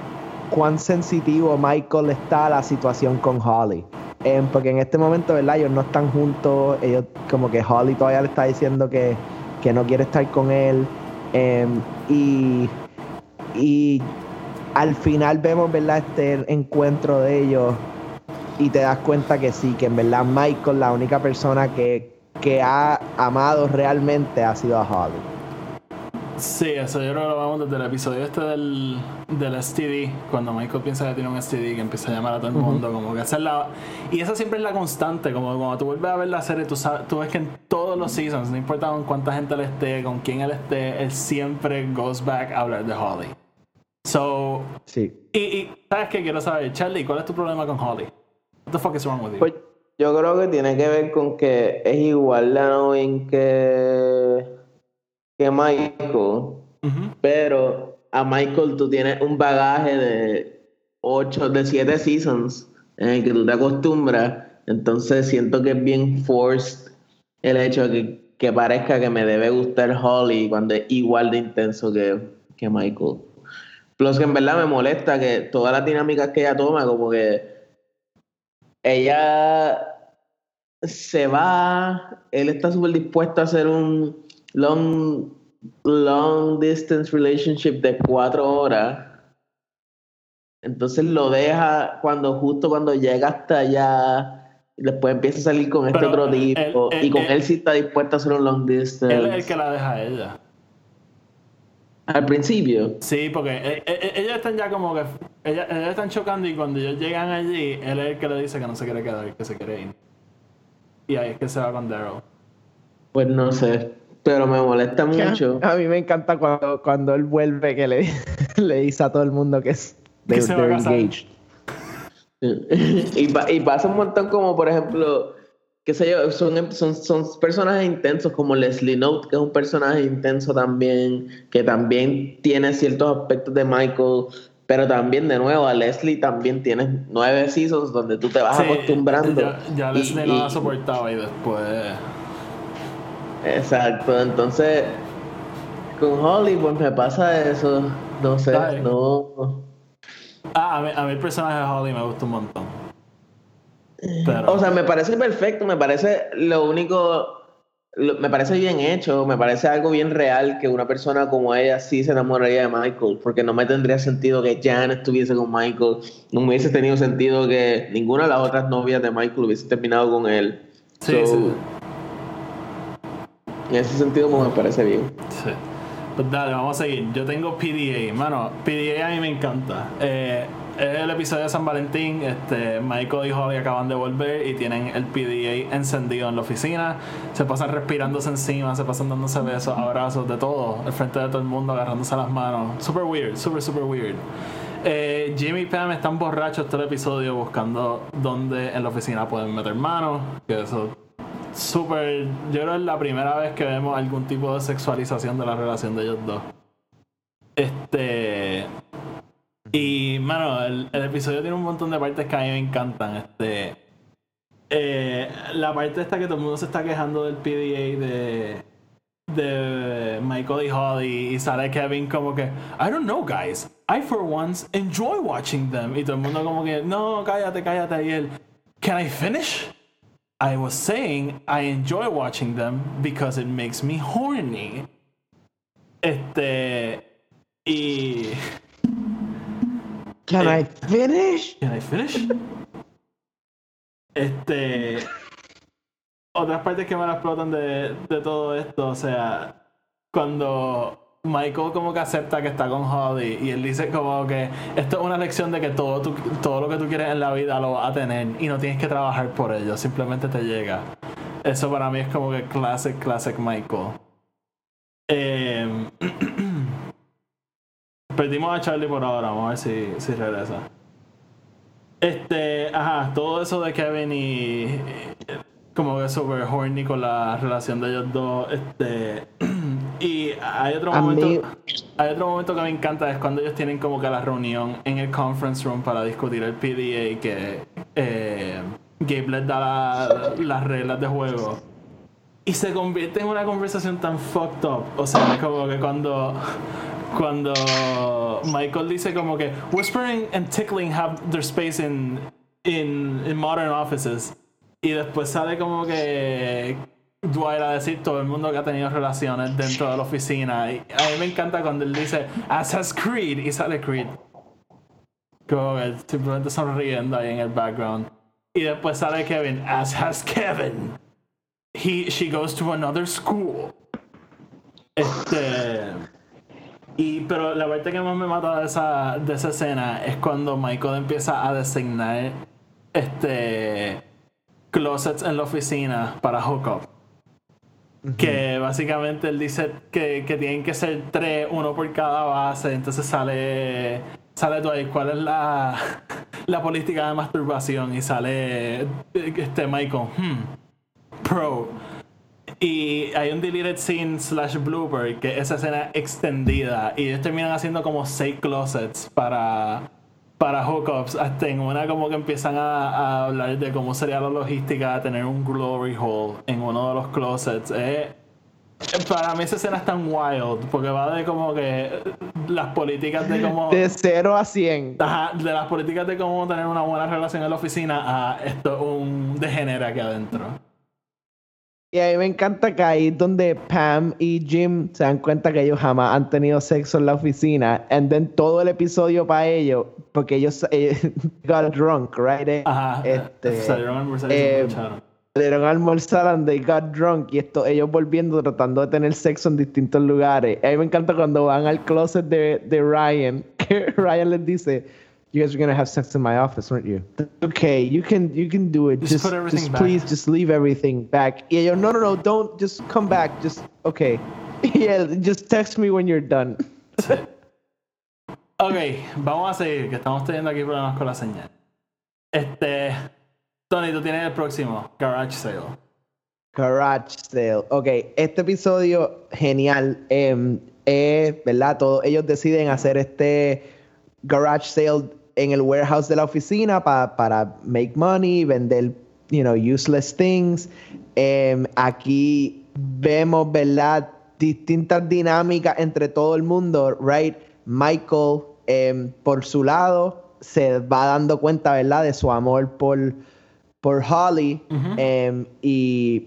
cuán sensitivo Michael está a la situación con Holly. Eh, porque en este momento, ¿verdad? Ellos no están juntos. Ellos, como que Holly todavía le está diciendo que, que no quiere estar con él. Eh, y, y al final vemos, ¿verdad? Este encuentro de ellos y te das cuenta que sí, que en verdad Michael, la única persona que, que ha amado realmente ha sido a Holly. Sí, eso yo creo que lo vemos desde el episodio este del, del STD, cuando Michael piensa que tiene un STD, que empieza a llamar a todo el mundo, como que es la... Y esa siempre es la constante, como cuando tú vuelves a ver la serie, tú, sabes, tú ves que en todos los seasons, no importa con cuánta gente él esté, con quién él esté, él siempre goes back a hablar de Holly. So, Sí. y, y ¿sabes qué? Quiero saber, Charlie, ¿cuál es tu problema con Holly? What the fuck is wrong with you? Pues yo creo que tiene que ver con que es igual de annoying que, que Michael, pero a Michael tú tienes un bagaje de 8, de 7 seasons en el que tú te acostumbras, entonces siento que es bien forced el hecho de que, que parezca que me debe gustar Holly cuando es igual de intenso que, que Michael. Plus que en verdad me molesta que todas las dinámicas que ella toma, como que ella se va, él está súper dispuesto a hacer un long, long distance relationship de cuatro horas. Entonces lo deja cuando justo cuando llega hasta allá, y después empieza a salir con este Pero otro él- tipo, él- y con él- él, sí está dispuesto a hacer un long distance. Él es el que la deja a ella. Al principio. Sí, porque eh, eh, ellos están ya como que. Ellas, ellas están chocando y cuando ellos llegan allí, él es el que le dice que no se quiere quedar, que se quiere ir. Y ahí es que se va con Daryl. Pues no sé, pero me molesta [laughs] mucho. A mí me encanta cuando, cuando él vuelve que le, [laughs] le dice a todo el mundo que es Que they're, se va a they're casar. engaged. [laughs] y pasa un montón como, por ejemplo, qué sé yo, son, son, son personajes intensos como Leslie Note, que es un personaje intenso también, que también tiene ciertos aspectos de Michael, pero también, de nuevo, a Leslie también tienes nueve seasons donde tú te vas Sí, acostumbrando. Ya, ya Y- Leslie no y- la soportaba y después. Exacto, entonces con Holly pues me pasa eso, no sé, no... Ah, a mí, a mí el personaje de Holly me gusta un montón. Pero, O sea, me parece perfecto, me parece lo único, lo- me parece bien hecho, me parece algo bien real que una persona como ella sí se enamoraría de Michael, porque no me tendría sentido que Jan estuviese con Michael, no me hubiese tenido sentido que ninguna de las otras novias de Michael hubiese terminado con él. Sí, So, sí. En ese sentido pues, me parece bien. Sí. Pues dale, vamos a seguir. Yo tengo PDA. Mano, PDA a mí me encanta. Eh, es el episodio de San Valentín. Este, Michael y Holly acaban de volver y tienen el PDA encendido en la oficina. Se pasan respirándose encima, se pasan dándose besos, abrazos, de todo. Al frente de todo el mundo, agarrándose las manos. Super weird, super, super weird. Eh, Jimmy y Pam están borrachos todo el episodio buscando dónde en la oficina pueden meter manos. Que eso súper. Yo creo que es la primera vez que vemos algún tipo de sexualización de la relación de ellos dos. Este. Y, mano, el, episodio tiene un montón de partes que a mí me encantan. Este. eh, la parte esta que todo el mundo se está quejando del PDA de. De Michael y Holly y sale Kevin como que I don't know guys I for once enjoy watching them y todo el mundo como que no cállate cállate y él Can I finish? I was saying I enjoy watching them because it makes me horny. Este. Y. [laughs] Can Eh. I finish? Can I finish? Este. Otras partes que me la explotan de, de todo esto, o sea, cuando Michael como que acepta que está con Holly y él dice como que esto es una lección de que todo, tu- todo lo que tú quieres en la vida lo vas a tener y no tienes que trabajar por ello, simplemente te llega. Eso para mí es como que classic, classic Michael. Eh, [clears throat] perdimos a Charlie por ahora, vamos a ver si, si regresa. Este, ajá, todo eso de Kevin y como que super horny con la relación de ellos dos, este [clears throat] y hay otro A momento mí- hay otro momento que me encanta es cuando ellos tienen como que la reunión en el conference room para discutir el PDA que eh, Gabe les da la- las reglas de juego y se convierte en una conversación tan fucked up. O sea, como que cuando. Cuando Michael dice como que whispering and tickling have their space in, in, in modern offices. Y después sale como que Dwight a decir todo el mundo que ha tenido relaciones dentro de la oficina. Y a mí me encanta cuando él dice As has Creed y sale Creed. Como que simplemente sonriendo ahí en el background. Y después sale Kevin As has Kevin he she goes to another school. Este y pero la parte que más me mata de esa de esa escena es cuando Michael empieza a designar este closets en la oficina para hookup. Que básicamente él dice que, que tienen que ser tres, uno por cada base. Entonces sale. Sale tú ahí, ¿cuál es la, [laughs] la política de masturbación? Y sale este Michael. Hmm, pro. Y hay un deleted scene slash blooper que es esa escena extendida. Y ellos terminan haciendo como seis closets para, para hookups. Hasta en una como que empiezan a, a hablar de cómo sería la logística de tener un glory hole en uno de los closets. Eh, para mí esa escena es tan wild porque va de como que las políticas de cómo... De 0 a 100. Ajá, de las políticas de cómo tener una buena relación en la oficina a esto es un degenera aquí adentro. Y a mí me encanta que ahí es donde Pam y Jim se dan cuenta que ellos jamás han tenido sexo en la oficina. And then todo el episodio para ellos, porque ellos [laughs] eh, got drunk, right? Eh, Ajá, Este, [laughs] salieron a almorzar y se eh, emborracharon. salieron a almorzar and they got drunk. Y esto, ellos volviendo, tratando de tener sexo en distintos lugares. A mí me encanta cuando van al closet de, de Ryan, [laughs] que Ryan les dice, You guys are gonna have sex in my office, weren't you? Okay, you can you can do it. Just Just, put everything just back." please just leave everything back. Yeah, ellos, no, no, no, don't just come back. Just okay. [laughs] Yeah, just text me when you're done. [laughs] Ok, vamos a seguir, que estamos teniendo aquí problemas con la señal. Este. Tony, tú tienes el próximo, Garage Sale. Garage Sale. Ok, este episodio genial. em, eh, ¿Verdad? Todos ellos deciden hacer este garage sale en el warehouse de la oficina pa- para make money, vender, you know, useless things. Em, aquí vemos, ¿verdad? Distintas dinámicas entre todo el mundo, right? Michael, em, por su lado, se va dando cuenta, ¿verdad? De su amor por por Holly em, y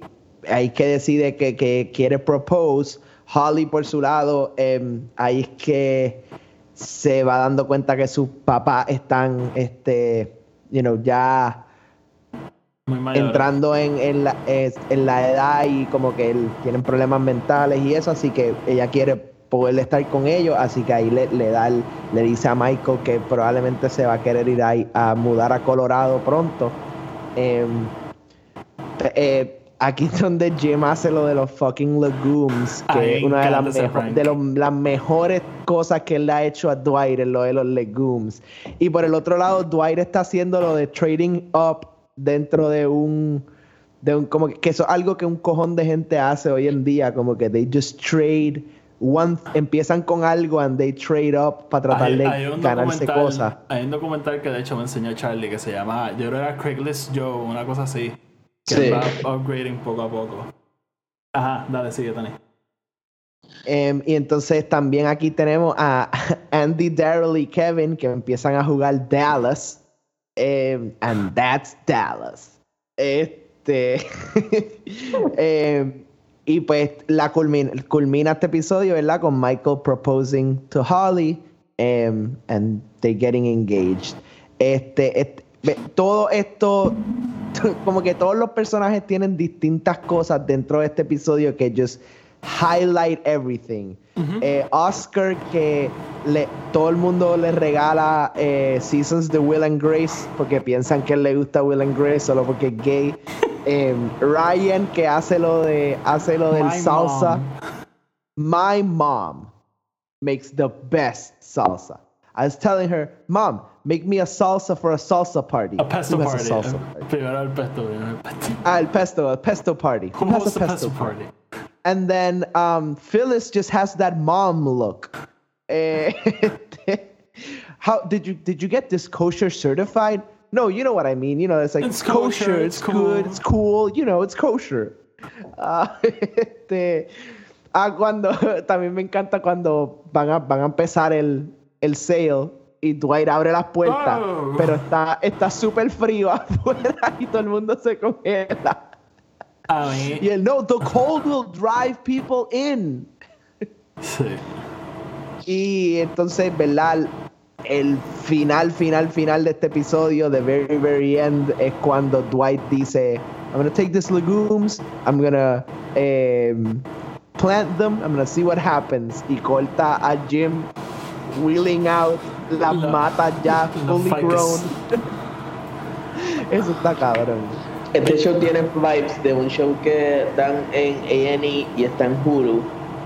ahí que decide que, que quiere propose. Holly por su lado, ahí es que se va dando cuenta que sus papás están, este, you know, ya Muy mayor. entrando en, en la, en la edad y como que él- tienen problemas mentales y eso, así que ella quiere poder estar con ellos, así que ahí le, le da el- le dice a Michael que probablemente se va a querer ir ahí a mudar a Colorado pronto. Em, eh, aquí es donde Jim hace lo de los fucking legumes, que es una de las, mejo- de los- las mejores cosas que él le ha hecho a Dwight en lo de los legumes. Y por el otro lado, Dwight está haciendo lo de trading up dentro de un de un como que, que eso es algo que un cojón de gente hace hoy en día, como que they just trade one empiezan con algo and they trade up para tratar Hay- de hay ganarse cosas. Hay un documental que de hecho me enseñó Charlie que se llama, yo creo que era Craigslist Joe, una cosa así. Que Sí. va upgrading poco a poco. Ajá, dale, sigue, Tony. Em, y entonces también aquí tenemos a [laughs] Andy, Daryl y Kevin que empiezan a jugar Dallas. Em, and that's Dallas. Este. [laughs] em, y pues la culmina, culmina este episodio, ¿verdad? Con Michael proposing to Holly and they getting engaged. Este, este- todo esto, [laughs] como que todos los personajes tienen distintas cosas dentro de este episodio que just highlight everything. Eh, Oscar que le, todo el mundo le regala eh, Seasons de Will and Grace porque piensan que le gusta Will and Grace solo porque es gay. [laughs] Em, Ryan que hace lo de hace lo del My salsa. mom. My mom makes the best salsa. I was telling her, Mom, make me a salsa for a salsa party. A pesto Who party. a salsa party? Primero el pesto, primero el pesto. Ah, el pesto, a pesto party. Who, Who has a pesto, pesto party? party? And then um, Phyllis just has that mom look. Eh, [laughs] how did you did you get this kosher certified? No, you know what I mean. You know, it's like It's kosher, kosher, it's, it's good, cool. it's cool. You know, it's kosher. Ah, [laughs] este, ah, cuando [laughs] también me encanta cuando van a van a empezar el el sale y Dwight abre las puertas, Oh. pero está está súper frío [laughs] afuera y todo el mundo se congela. A mí, Y él, no, the cold will drive people in. sí. Y entonces, ¿verdad? El final, final, final de este episodio, the very, very end, es cuando Dwight dice, I'm gonna take these legumes, I'm gonna em, plant them, I'm gonna see what happens. Y corta a Jim wheeling out las La- matas ya fully grown. Eso está cabrón. Este show tiene vibes de un show que dan en A&E y está en Hulu,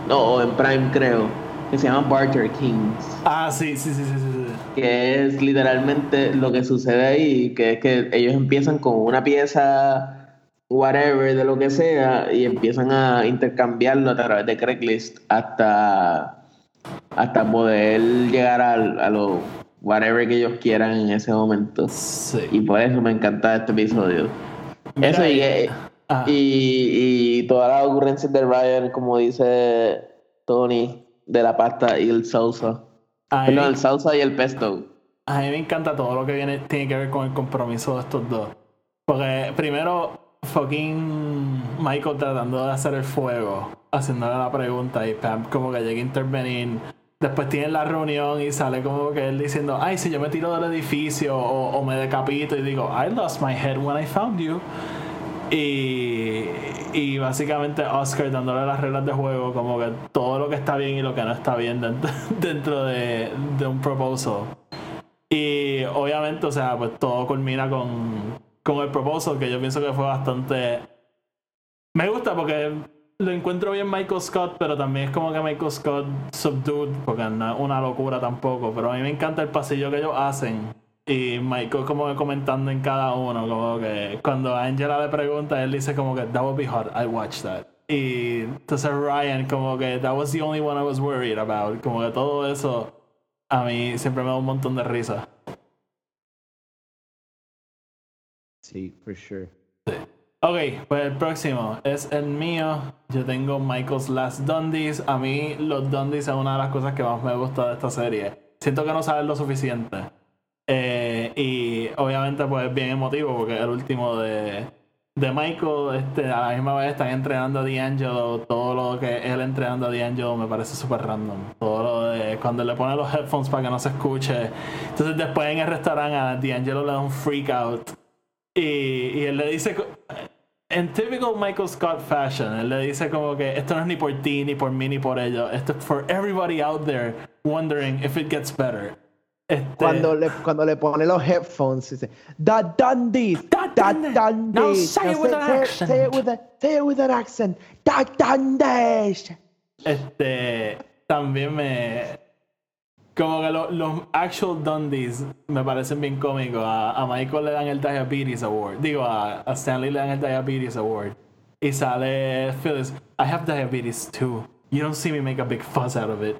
no, o en Prime creo, que se llama Barter Kings, Ah, sí, sí, sí, sí, sí. sí. que es literalmente lo que sucede ahí, que es que ellos empiezan con una pieza, whatever, de lo que sea, y empiezan a intercambiarlo a través de Craigslist hasta, hasta poder llegar al- a, lo whatever que ellos quieran en ese momento. Sí. Y por eso me encanta este episodio. Mira, Eso y, Ah. y, y todas las ocurrencias de Ryan, como dice Tony, de la pasta y el salsa. a Perdón, el salsa y el pesto. A mí me encanta todo lo que viene, tiene que ver con el compromiso de estos dos. Porque primero, fucking Michael tratando de hacer el fuego, haciéndole la pregunta y Pam como que llega a intervenir. Después tienen la reunión y sale como que él diciendo, ay, si yo me tiro del edificio o, me decapito y digo, I lost my head when I found you. Y, y básicamente Oscar dándole las reglas de juego, como que todo lo que está bien y lo que no está bien dentro, [laughs] dentro de, de un proposal. Y obviamente, o sea, pues todo culmina con, con el proposal, que yo pienso que fue bastante. Me gusta porque lo encuentro bien Michael Scott, pero también es como que Michael Scott subdued, porque no es una locura tampoco. Pero a mí me encanta el pasillo que ellos hacen. Y Michael como que comentando en cada uno, como que cuando Angela le pregunta, él dice como que that would be hot, I watch that. Y entonces Ryan como que that was the only one I was worried about. Como que todo eso a mí siempre me da un montón de risa. Sí, for sure. Ok, pues el próximo es el mío. Yo tengo Michael's Last Dundies. A mí los Dundies es una de las cosas que más me gusta de esta serie. Siento que no saben lo suficiente. Eh, y obviamente pues es bien emotivo porque el último de, de Michael. Este, a la misma vez están entrenando a D'Angelo. Todo lo que él entrenando a D'Angelo me parece súper random. Todo lo de cuando le pone los headphones para que no se escuche. Entonces después en el restaurante a D'Angelo le da un freak out. Y, y él le dice, en typical Michael Scott fashion, él le dice como que esto no es ni por ti, ni por mí, ni por ellos. Esto es for everybody out there wondering if it gets better. Este, Cuando le, cuando le pone los headphones, dice, The Dundies, The The Dundies. Now Dundies. say it with an accent. Say it with, a, say it with an accent. The Dundies. Este, también me. Como que lo- los actual Dundies me parecen bien cómicos. A, a Michael le dan el Diabetes Award. Digo, a, a Stanley le dan el Diabetes Award. Y sale Phyllis. I have diabetes too. You don't see me make a big fuss out of it.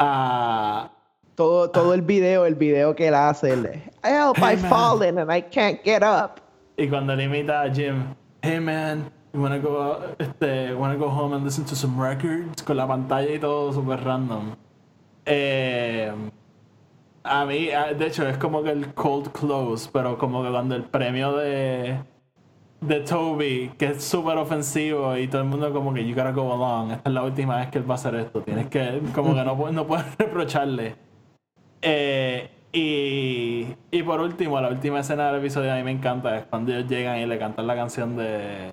Ah, Todo, todo el video, el video que él hace, el Help, Hey, I've man. fallen and I can't get up. y cuando le imita a Jim. Hey man, you wanna go, este, wanna go home and listen to some records? Con la pantalla y todo super random. Eh, a mí, de hecho, es como que el cold close, pero como que cuando el premio de de Toby, que es súper ofensivo y todo el mundo como que you gotta go along, esta es la última vez que él va a hacer esto, tienes que, como que no, no puedes [laughs] reprocharle. Eh, y, y por último, la última escena del episodio a mí me encanta, es cuando ellos llegan y le cantan la canción de,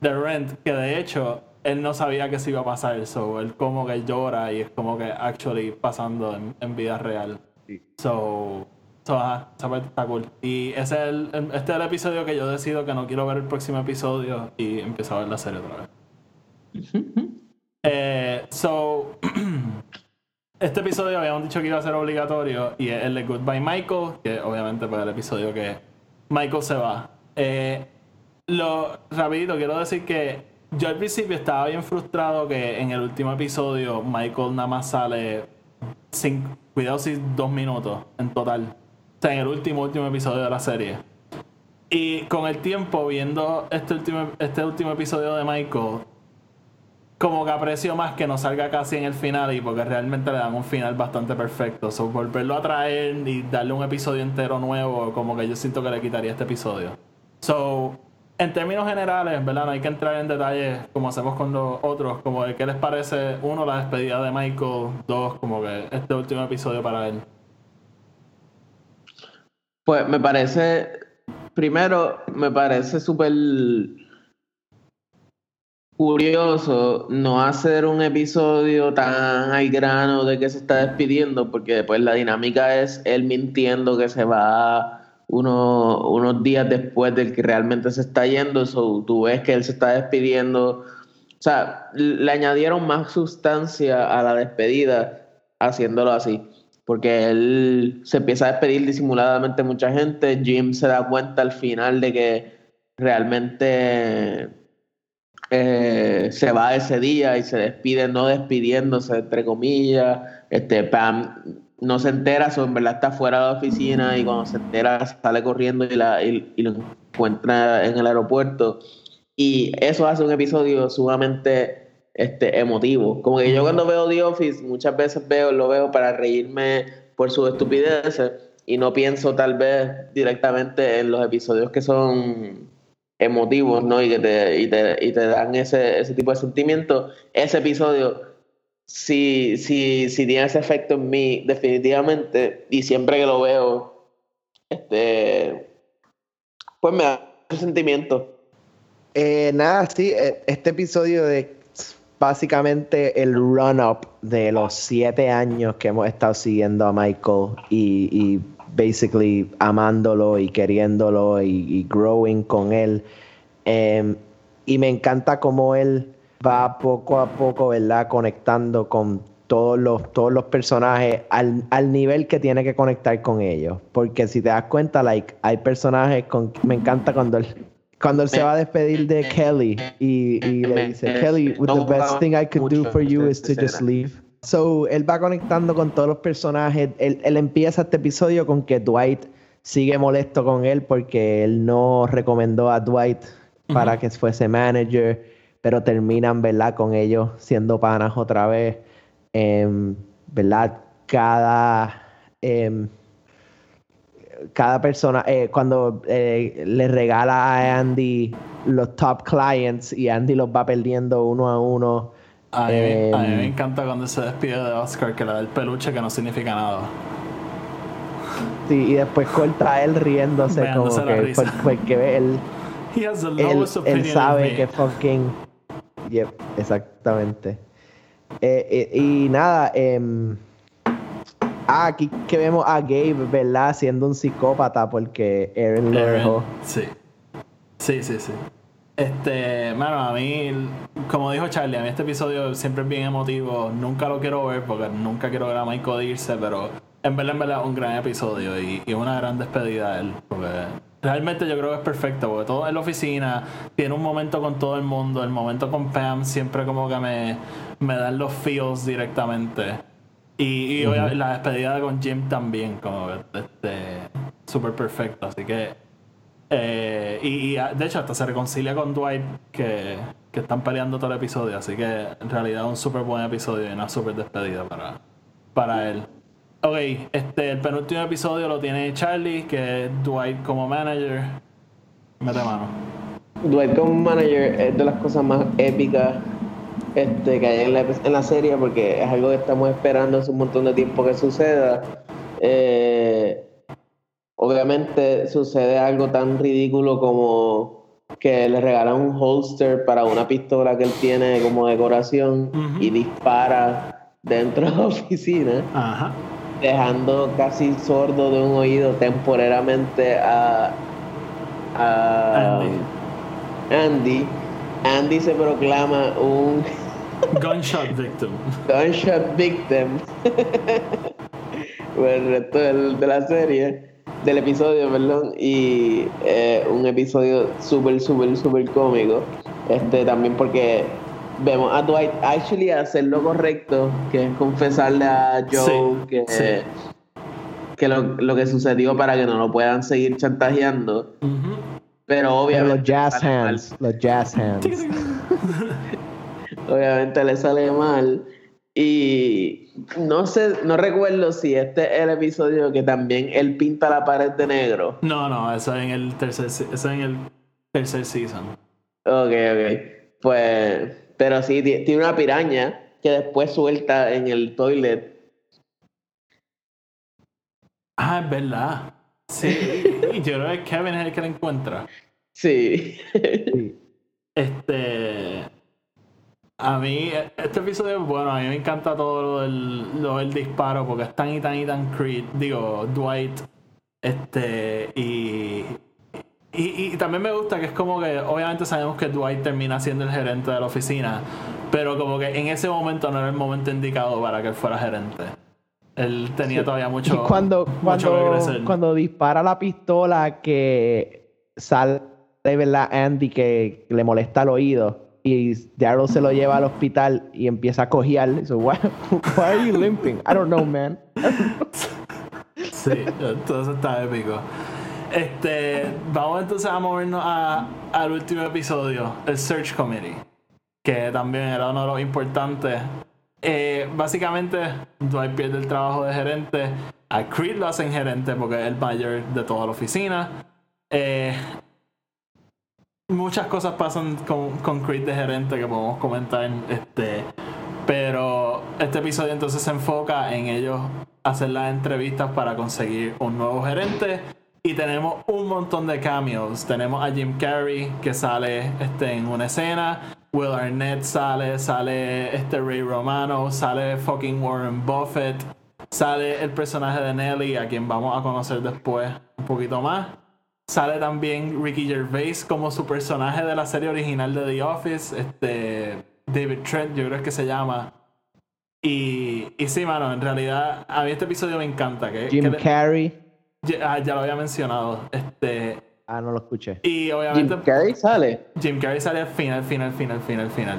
de Rent, que de hecho él no sabía que se iba a pasar, so él como que llora y es como que actually pasando en, en vida real. So, so ajá, esa parte está cool. Y ese es el, el- este es el episodio que yo decido que no quiero ver el próximo episodio y empiezo a ver la serie otra vez. Eh, so, [clears throat] este episodio habíamos dicho que iba a ser obligatorio y es el de Goodbye Michael, que obviamente para el episodio que Michael se va. Eh, lo rapidito quiero decir que yo al principio estaba bien frustrado que en el último episodio Michael nada más sale sin cuidado si dos minutos en total. O sea, en el último último episodio de la serie. Y con el tiempo viendo este último este último episodio de Michael como que aprecio más que no salga casi en el final y porque realmente le dan un final bastante perfecto. So, volverlo a traer y darle un episodio entero nuevo, como que yo siento que le quitaría este episodio. So, en términos generales, ¿verdad? No hay que entrar en detalles como hacemos con los otros, como de qué les parece, uno, la despedida de Michael, dos, como que este último episodio para él. Pues me parece, primero, me parece súper curioso no hacer un episodio tan al grano de que se está despidiendo, porque después la dinámica es él mintiendo que se va uno- unos días después del que realmente se está yendo, so, tú ves que él se está despidiendo. O sea, le añadieron más sustancia a la despedida haciéndolo así. Porque él se empieza a despedir disimuladamente mucha gente. Jim se da cuenta al final de que realmente eh, se va ese día y se despide no despidiéndose, entre comillas. Este, Pam no se entera, so, en verdad está fuera de la oficina y cuando se entera sale corriendo y, la, y lo encuentra en el aeropuerto. Y eso hace un episodio sumamente este, emotivo. Como que yo cuando veo The Office, muchas veces veo, lo veo para reírme por sus estupideces y no pienso tal vez directamente en los episodios que son emotivos, ¿no? Y que te, y te, y te dan ese, ese tipo de sentimiento. Ese episodio sí, sí, sí tiene ese efecto en mí, definitivamente. Y siempre que lo veo, este, pues me da ese sentimiento. Eh, nada, sí, eh, este episodio de básicamente el run-up de los siete años que hemos estado siguiendo a Michael y, y basically amándolo y queriéndolo y, growing con él. Eh, y me encanta cómo él va poco a poco, ¿verdad? Conectando con todos los, todos los personajes al, al nivel que tiene que conectar con ellos. Porque si te das cuenta, like, hay personajes con... Me encanta cuando él, cuando él se va a despedir de Kelly y, y le dice, Kelly, the best thing I could do for you is to just leave. So, él va conectando con todos los personajes. Él, él empieza este episodio con que Dwight sigue molesto con él porque él no recomendó a Dwight para que fuese manager, pero terminan, ¿verdad? Con ellos siendo panas otra vez. Em, ¿Verdad? Cada... em, cada persona, eh, cuando eh, le regala a Andy los top clients y Andy los va perdiendo uno a uno. A mí, me- a mí me Em, encanta cuando se despide de Oscar, que le da el peluche que no significa nada. Sí, y después corta él riéndose como que porque él, He has the él, él sabe que fucking... Yep, exactamente. Eh, eh, y nada, em, ah, aquí que vemos a Gabe, ¿verdad? Siendo un psicópata porque Aaron lo dejó. Sí. Sí, sí, sí. Este, mano, a mí, como dijo Charlie, a mí este episodio siempre es bien emotivo. Nunca lo quiero ver porque nunca quiero ver a Michael irse, pero en verdad, en verdad, un gran episodio y, y una gran despedida de él. Porque realmente yo creo que es perfecto, porque todo en la oficina tiene un momento con todo el mundo. El momento con Pam siempre como que me, me dan los feels directamente. Y, la despedida con Jim también, como que, este, súper perfecto. Así que eh, y, y, de hecho hasta se reconcilia con Dwight que, que están peleando todo el episodio. Así que en realidad un súper buen episodio y una súper despedida para, para él. Ok, este, el penúltimo episodio lo tiene Charlie, que es Dwight como manager. Mete mano. Dwight como manager es de las cosas más épicas este, que hay en la, en la serie porque es algo que estamos esperando hace un montón de tiempo que suceda. Eh, obviamente sucede algo tan ridículo como que le regalan un holster para una pistola que él tiene como decoración y dispara dentro de la oficina Ajá. Dejando casi sordo de un oído temporariamente a, a Andy. Andy. Andy se proclama un [laughs] Gunshot victim. gunshot victim [laughs] por el resto del- de la serie, del episodio, perdón, y eh, un episodio súper, súper, súper cómico. Este, también porque vemos a Dwight actually hacer lo correcto, que es confesarle a Joe Sí, que, sí. que lo, lo que sucedió para que no lo puedan seguir chantajeando. Pero Pero obviamente los jazz mal. hands, [laughs] los jazz hands. obviamente le sale mal. Y no sé, no recuerdo si este es el episodio que también él pinta la pared de negro. No, no, eso es en el tercer, eso es en el tercer season. Ok, ok. Pues, pero sí, ti- tiene una piraña que después suelta en el toilet. Ah, es verdad. Sí, y yo creo que Kevin es el que la encuentra. Sí. Sí. Este. A mí, este episodio, bueno, a mí me encanta todo lo del, lo del disparo porque es tan y tan y tan Creed. Digo, Dwight. Este. Y, y. y también me gusta que es como que, obviamente sabemos que Dwight termina siendo el gerente de la oficina, pero como que en ese momento no era el momento indicado para que él fuera gerente. Él tenía todavía mucho, y cuando, mucho cuando, dispara la pistola que sale, ¿verdad? Andy que le molesta el oído y Daryl se lo lleva al hospital y empieza a cojear. Dice, why, why are you limping? I don't know, man. [laughs] Sí, entonces está épico. Este, vamos entonces a movernos a- al último episodio, el Search Committee, que también era uno de los importantes. Eh, básicamente, Dwight pierde el trabajo de gerente, a Creed lo hacen gerente porque es el mayor de toda la oficina. Eh, muchas cosas pasan con, con Creed de gerente que podemos comentar. Este, pero este episodio entonces se enfoca en ellos hacer las entrevistas para conseguir un nuevo gerente. Y tenemos un montón de cameos. Tenemos a Jim Carrey que sale este, en una escena. Will Arnett sale, sale este Ray Romano, sale fucking Warren Buffett, sale el personaje de Nelly, a quien vamos a conocer después un poquito más. Sale también Ricky Gervais como su personaje de la serie original de The Office, este David Trent, yo creo que se llama. Y, y sí, mano, en realidad a mí este episodio me encanta. Que, Jim que Carrey. Ya, ah, ya lo había mencionado. Este, Ah, no lo escuché. y obviamente Jim Carrey sale. Jim Carrey sale al final, final, final, final, final.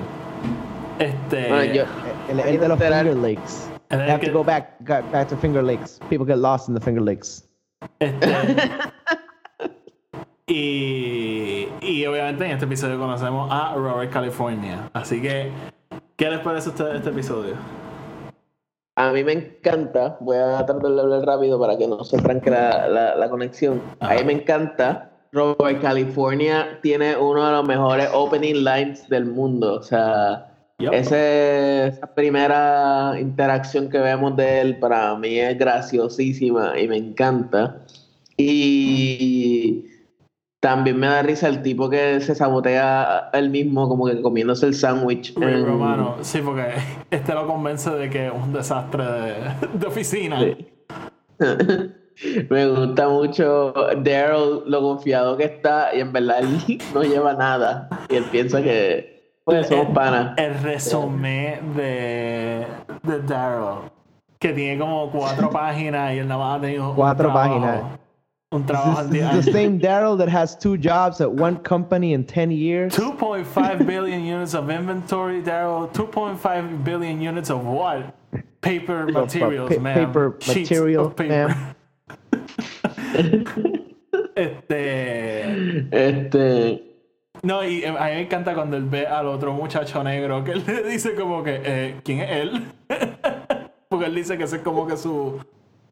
Este. Bueno, yo, El, el de los. Finger Lakes. I have que- to go back, back to Finger Lakes. People get lost in the Finger Lakes. Este, [laughs] y, y obviamente en este episodio conocemos a Robert California. Así que, ¿qué les parece a ustedes este episodio? A mí me encanta, voy a tratar de hablar rápido para que no se tranque la, la, la conexión. A mí me encanta. Robert California tiene uno de los mejores opening lines del mundo. O sea, Yup. ese- esa primera interacción que vemos de él para mí es graciosísima y me encanta. Y también me da risa el tipo que se sabotea él mismo, como que comiéndose el sándwich. Rick en- Romano, sí, porque [laughs] este lo convence de que es un desastre de, [laughs] de oficina. Sí. [laughs] Me gusta mucho Daryl, lo confiado que está, y en verdad él no lleva nada. Y él piensa que pues somos panas. El resumen de, de Daryl, que tiene como cuatro páginas y él nada más ha tenido Cuatro páginas. Un This trabajo is, al this día. is the same Daryl that has two jobs at one company in 10 years. 2.5 [laughs] billion units of inventory, Daryl. 2.5 billion units of what? Paper pa- materials, pa- ma'am. paper Sheets material, ma'am. [laughs] este. Este, No, y eh, a mí me encanta cuando él ve al otro muchacho negro que él [laughs] le dice como que, eh, ¿quién es él? Porque él dice que ese es como que su,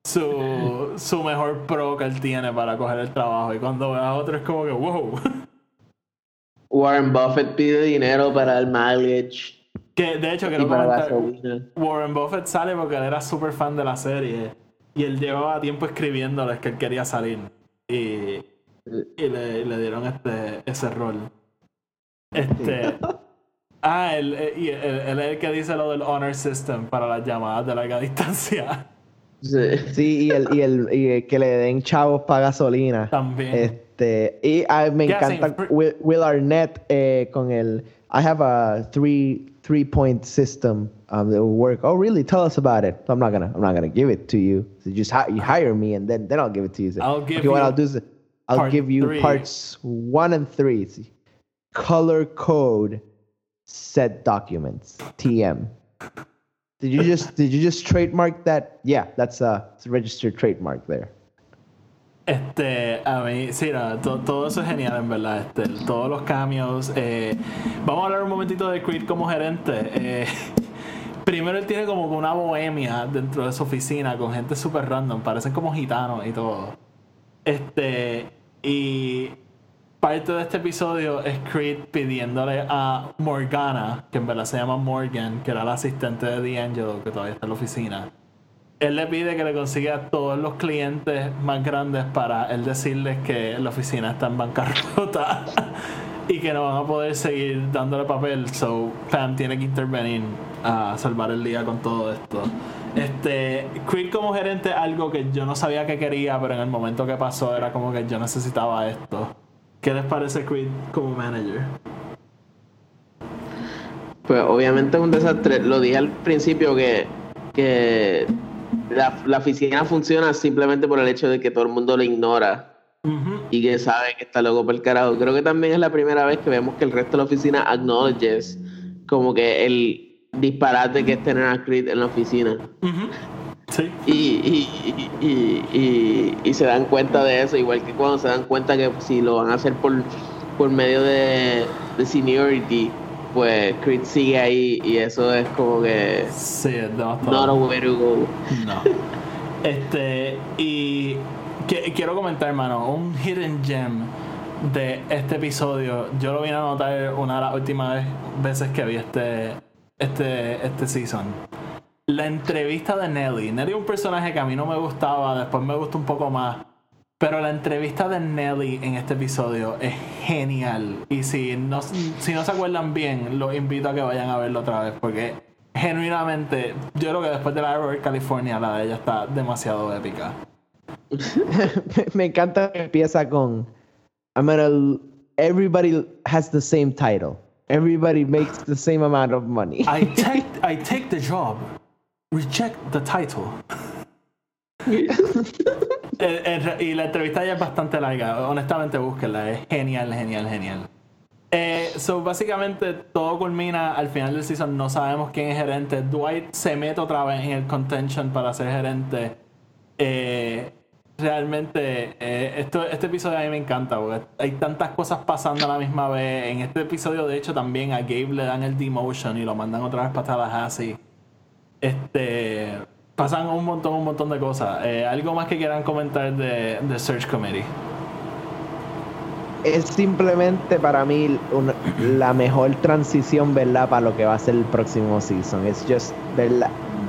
su, su mejor pro que él tiene para coger el trabajo. Y cuando ve a otro es como que, wow. Warren Buffett pide dinero para el mileage Que de hecho comentar, gasolina. Warren Buffett sale porque él era súper fan de la serie y él llevaba tiempo escribiéndoles que él quería salir y, y le, le dieron este ese rol. Este. [laughs] Ah, él, eh, y él, él es el que dice lo del honor system para las llamadas de larga distancia. Sí. Y el, y el, y el que le den chavos para gasolina. También. Este, y ah, me encanta. Will, Will Arnett eh, con el I have a three three point system um, that will work. Oh, really? Tell us about it. I'm not gonna I'm not gonna give it to you. So just hi- you hire me and then then I'll give it to you. So, I'll give okay, what you I'll do is I'll give you three. parts one and three. See, color code set documents TM. Did you just did you just trademark that? Yeah, that's a, registered trademark there. Este, a mí, sí, no, to- todo eso es genial, en verdad. Este, todos los cambios. eh, vamos a hablar un momentito de Creed como gerente. Eh, [laughs] primero, él tiene como una bohemia dentro de su oficina con gente súper random. Parecen como gitanos y todo. Este, y parte de este episodio es Creed pidiéndole a Morgana, que en verdad se llama Morgan, que era la asistente de D'Angelo, que todavía está en la oficina. Él le pide que le consiga a todos los clientes más grandes para él decirles que la oficina está en bancarrota [laughs] y que no van a poder seguir dándole papel. So Pam tiene que intervenir a salvar el día con todo esto. Este, Creed como gerente, algo que yo no sabía que quería, pero en el momento que pasó era como que yo necesitaba esto. ¿Qué les parece Creed como manager? Pues obviamente es un desastre. Lo dije al principio que, que la, la oficina funciona simplemente por el hecho de que todo el mundo lo ignora y que sabe que está loco por el carajo. Creo que también es la primera vez que vemos que el resto de la oficina acknowledges como que el disparate que es tener a Creed en la oficina. Sí. Y, y, y, y, y- y se dan cuenta de eso, igual que cuando se dan cuenta que si lo van a hacer por, por medio de, de seniority, pues Creed sigue ahí y eso es como que Sí, es devastador. not a way to go. No. Este, y que- quiero comentar, hermano, un hidden gem de este episodio. Yo lo vine a notar una de las últimas veces que vi este, este, este season. La entrevista de Nelly. Nelly es un personaje que a mí no me gustaba, después me gustó un poco más. Pero la entrevista de Nelly en este episodio es genial. Y si no, si no se acuerdan bien, los invito a que vayan a verlo otra vez. Porque genuinamente, yo creo que después de la Robert California, la de ella está demasiado épica. [laughs] Me encanta que empieza con I'm gonna everybody has the same title. Everybody makes the same amount of money. I [laughs] take, I take the job, reject the title. [laughs] Eh, y la entrevista ya es bastante larga. Honestamente, búsquenla. Es genial, genial, genial. Eh, so, básicamente, todo culmina al final del season. No sabemos quién es gerente. Dwight se mete otra vez en el contention para ser gerente. Eh, realmente, eh, esto, este episodio a mí me encanta porque hay tantas cosas pasando a la misma vez. En este episodio, de hecho, también a Gabe le dan el demotion y lo mandan otra vez para Tallahassee. Este. pasan un montón, un montón de cosas. Eh, ¿Algo más que quieran comentar de, de Search Committee? Es simplemente para mí la mejor transición, ¿verdad? Para lo que va a ser el próximo season. Es just.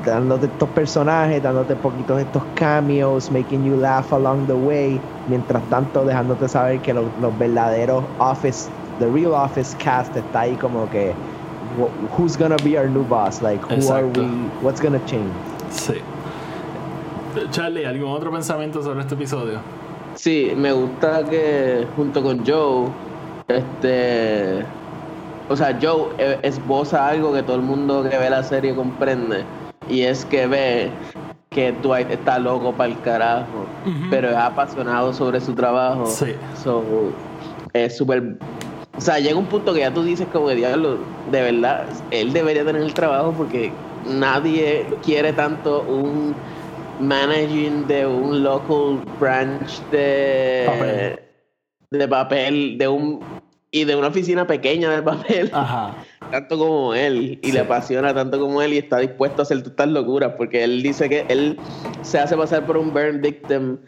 Dándote estos personajes, dándote poquitos estos cameos, making you laugh along the way. Mientras tanto, dejándote saber que los, los verdaderos Office, the real Office cast está ahí como que, who's gonna be our new boss? Like, who are we? What's gonna change? Sí. Charlie, ¿algún otro pensamiento sobre este episodio? Sí, me gusta que junto con Joe, este, o sea, Joe eh, esboza algo que todo el mundo que ve la serie comprende y es que ve que Dwight está loco para el carajo, pero es apasionado sobre su trabajo. Sí. So, es súper, o sea, llega un punto que ya tú dices como que diablo, de verdad, él debería tener el trabajo porque nadie quiere tanto un managing de un local branch de Papel. de papel de un y de una oficina pequeña de papel Ajá. [laughs] tanto como él y Sí. le apasiona tanto como él y está dispuesto a hacer todas estas locuras porque él dice que él se hace pasar por un burn victim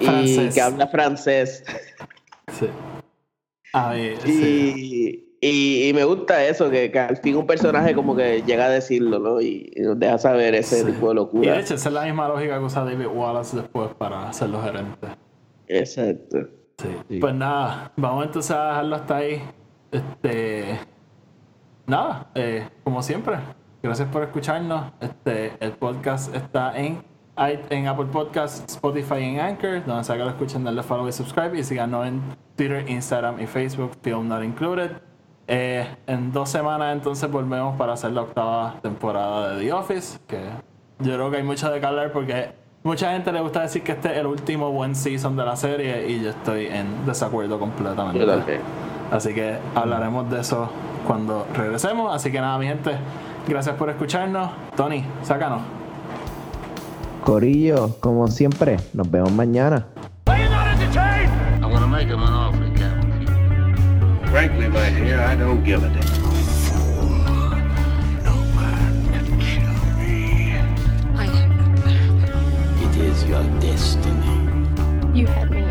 y Francés. que habla francés Sí. A [laughs] mí, sí. y, y, y me gusta eso que, que al fin un personaje como que llega a decirlo ¿no? y, y nos deja saber ese Sí. tipo de Y de locura hecho, esa es la misma lógica que usa David Wallace después para ser los gerentes. exacto Sí. Sí. Pues nada, vamos entonces a dejarlo hasta ahí. Este. Nada, eh, como siempre, gracias por escucharnos. Este, el podcast está en, en Apple Podcasts, Spotify y en Anchor, donde sea que lo escuchen, denle follow y subscribe. Y síganos en Twitter, Instagram y Facebook, Film Not Included. Eh, en dos semanas entonces volvemos para hacer la octava temporada de The Office, que yo creo que hay mucho de que hablar porque mucha gente le gusta decir que este es el último buen season de la serie y yo estoy en desacuerdo completamente. yo también Así que hablaremos de eso cuando regresemos. Así que nada, mi gente, gracias por escucharnos. Tony, sácanos. Corillo, como siempre, nos vemos mañana. Frankly, my dear, I don't give a damn. Your destiny. You had me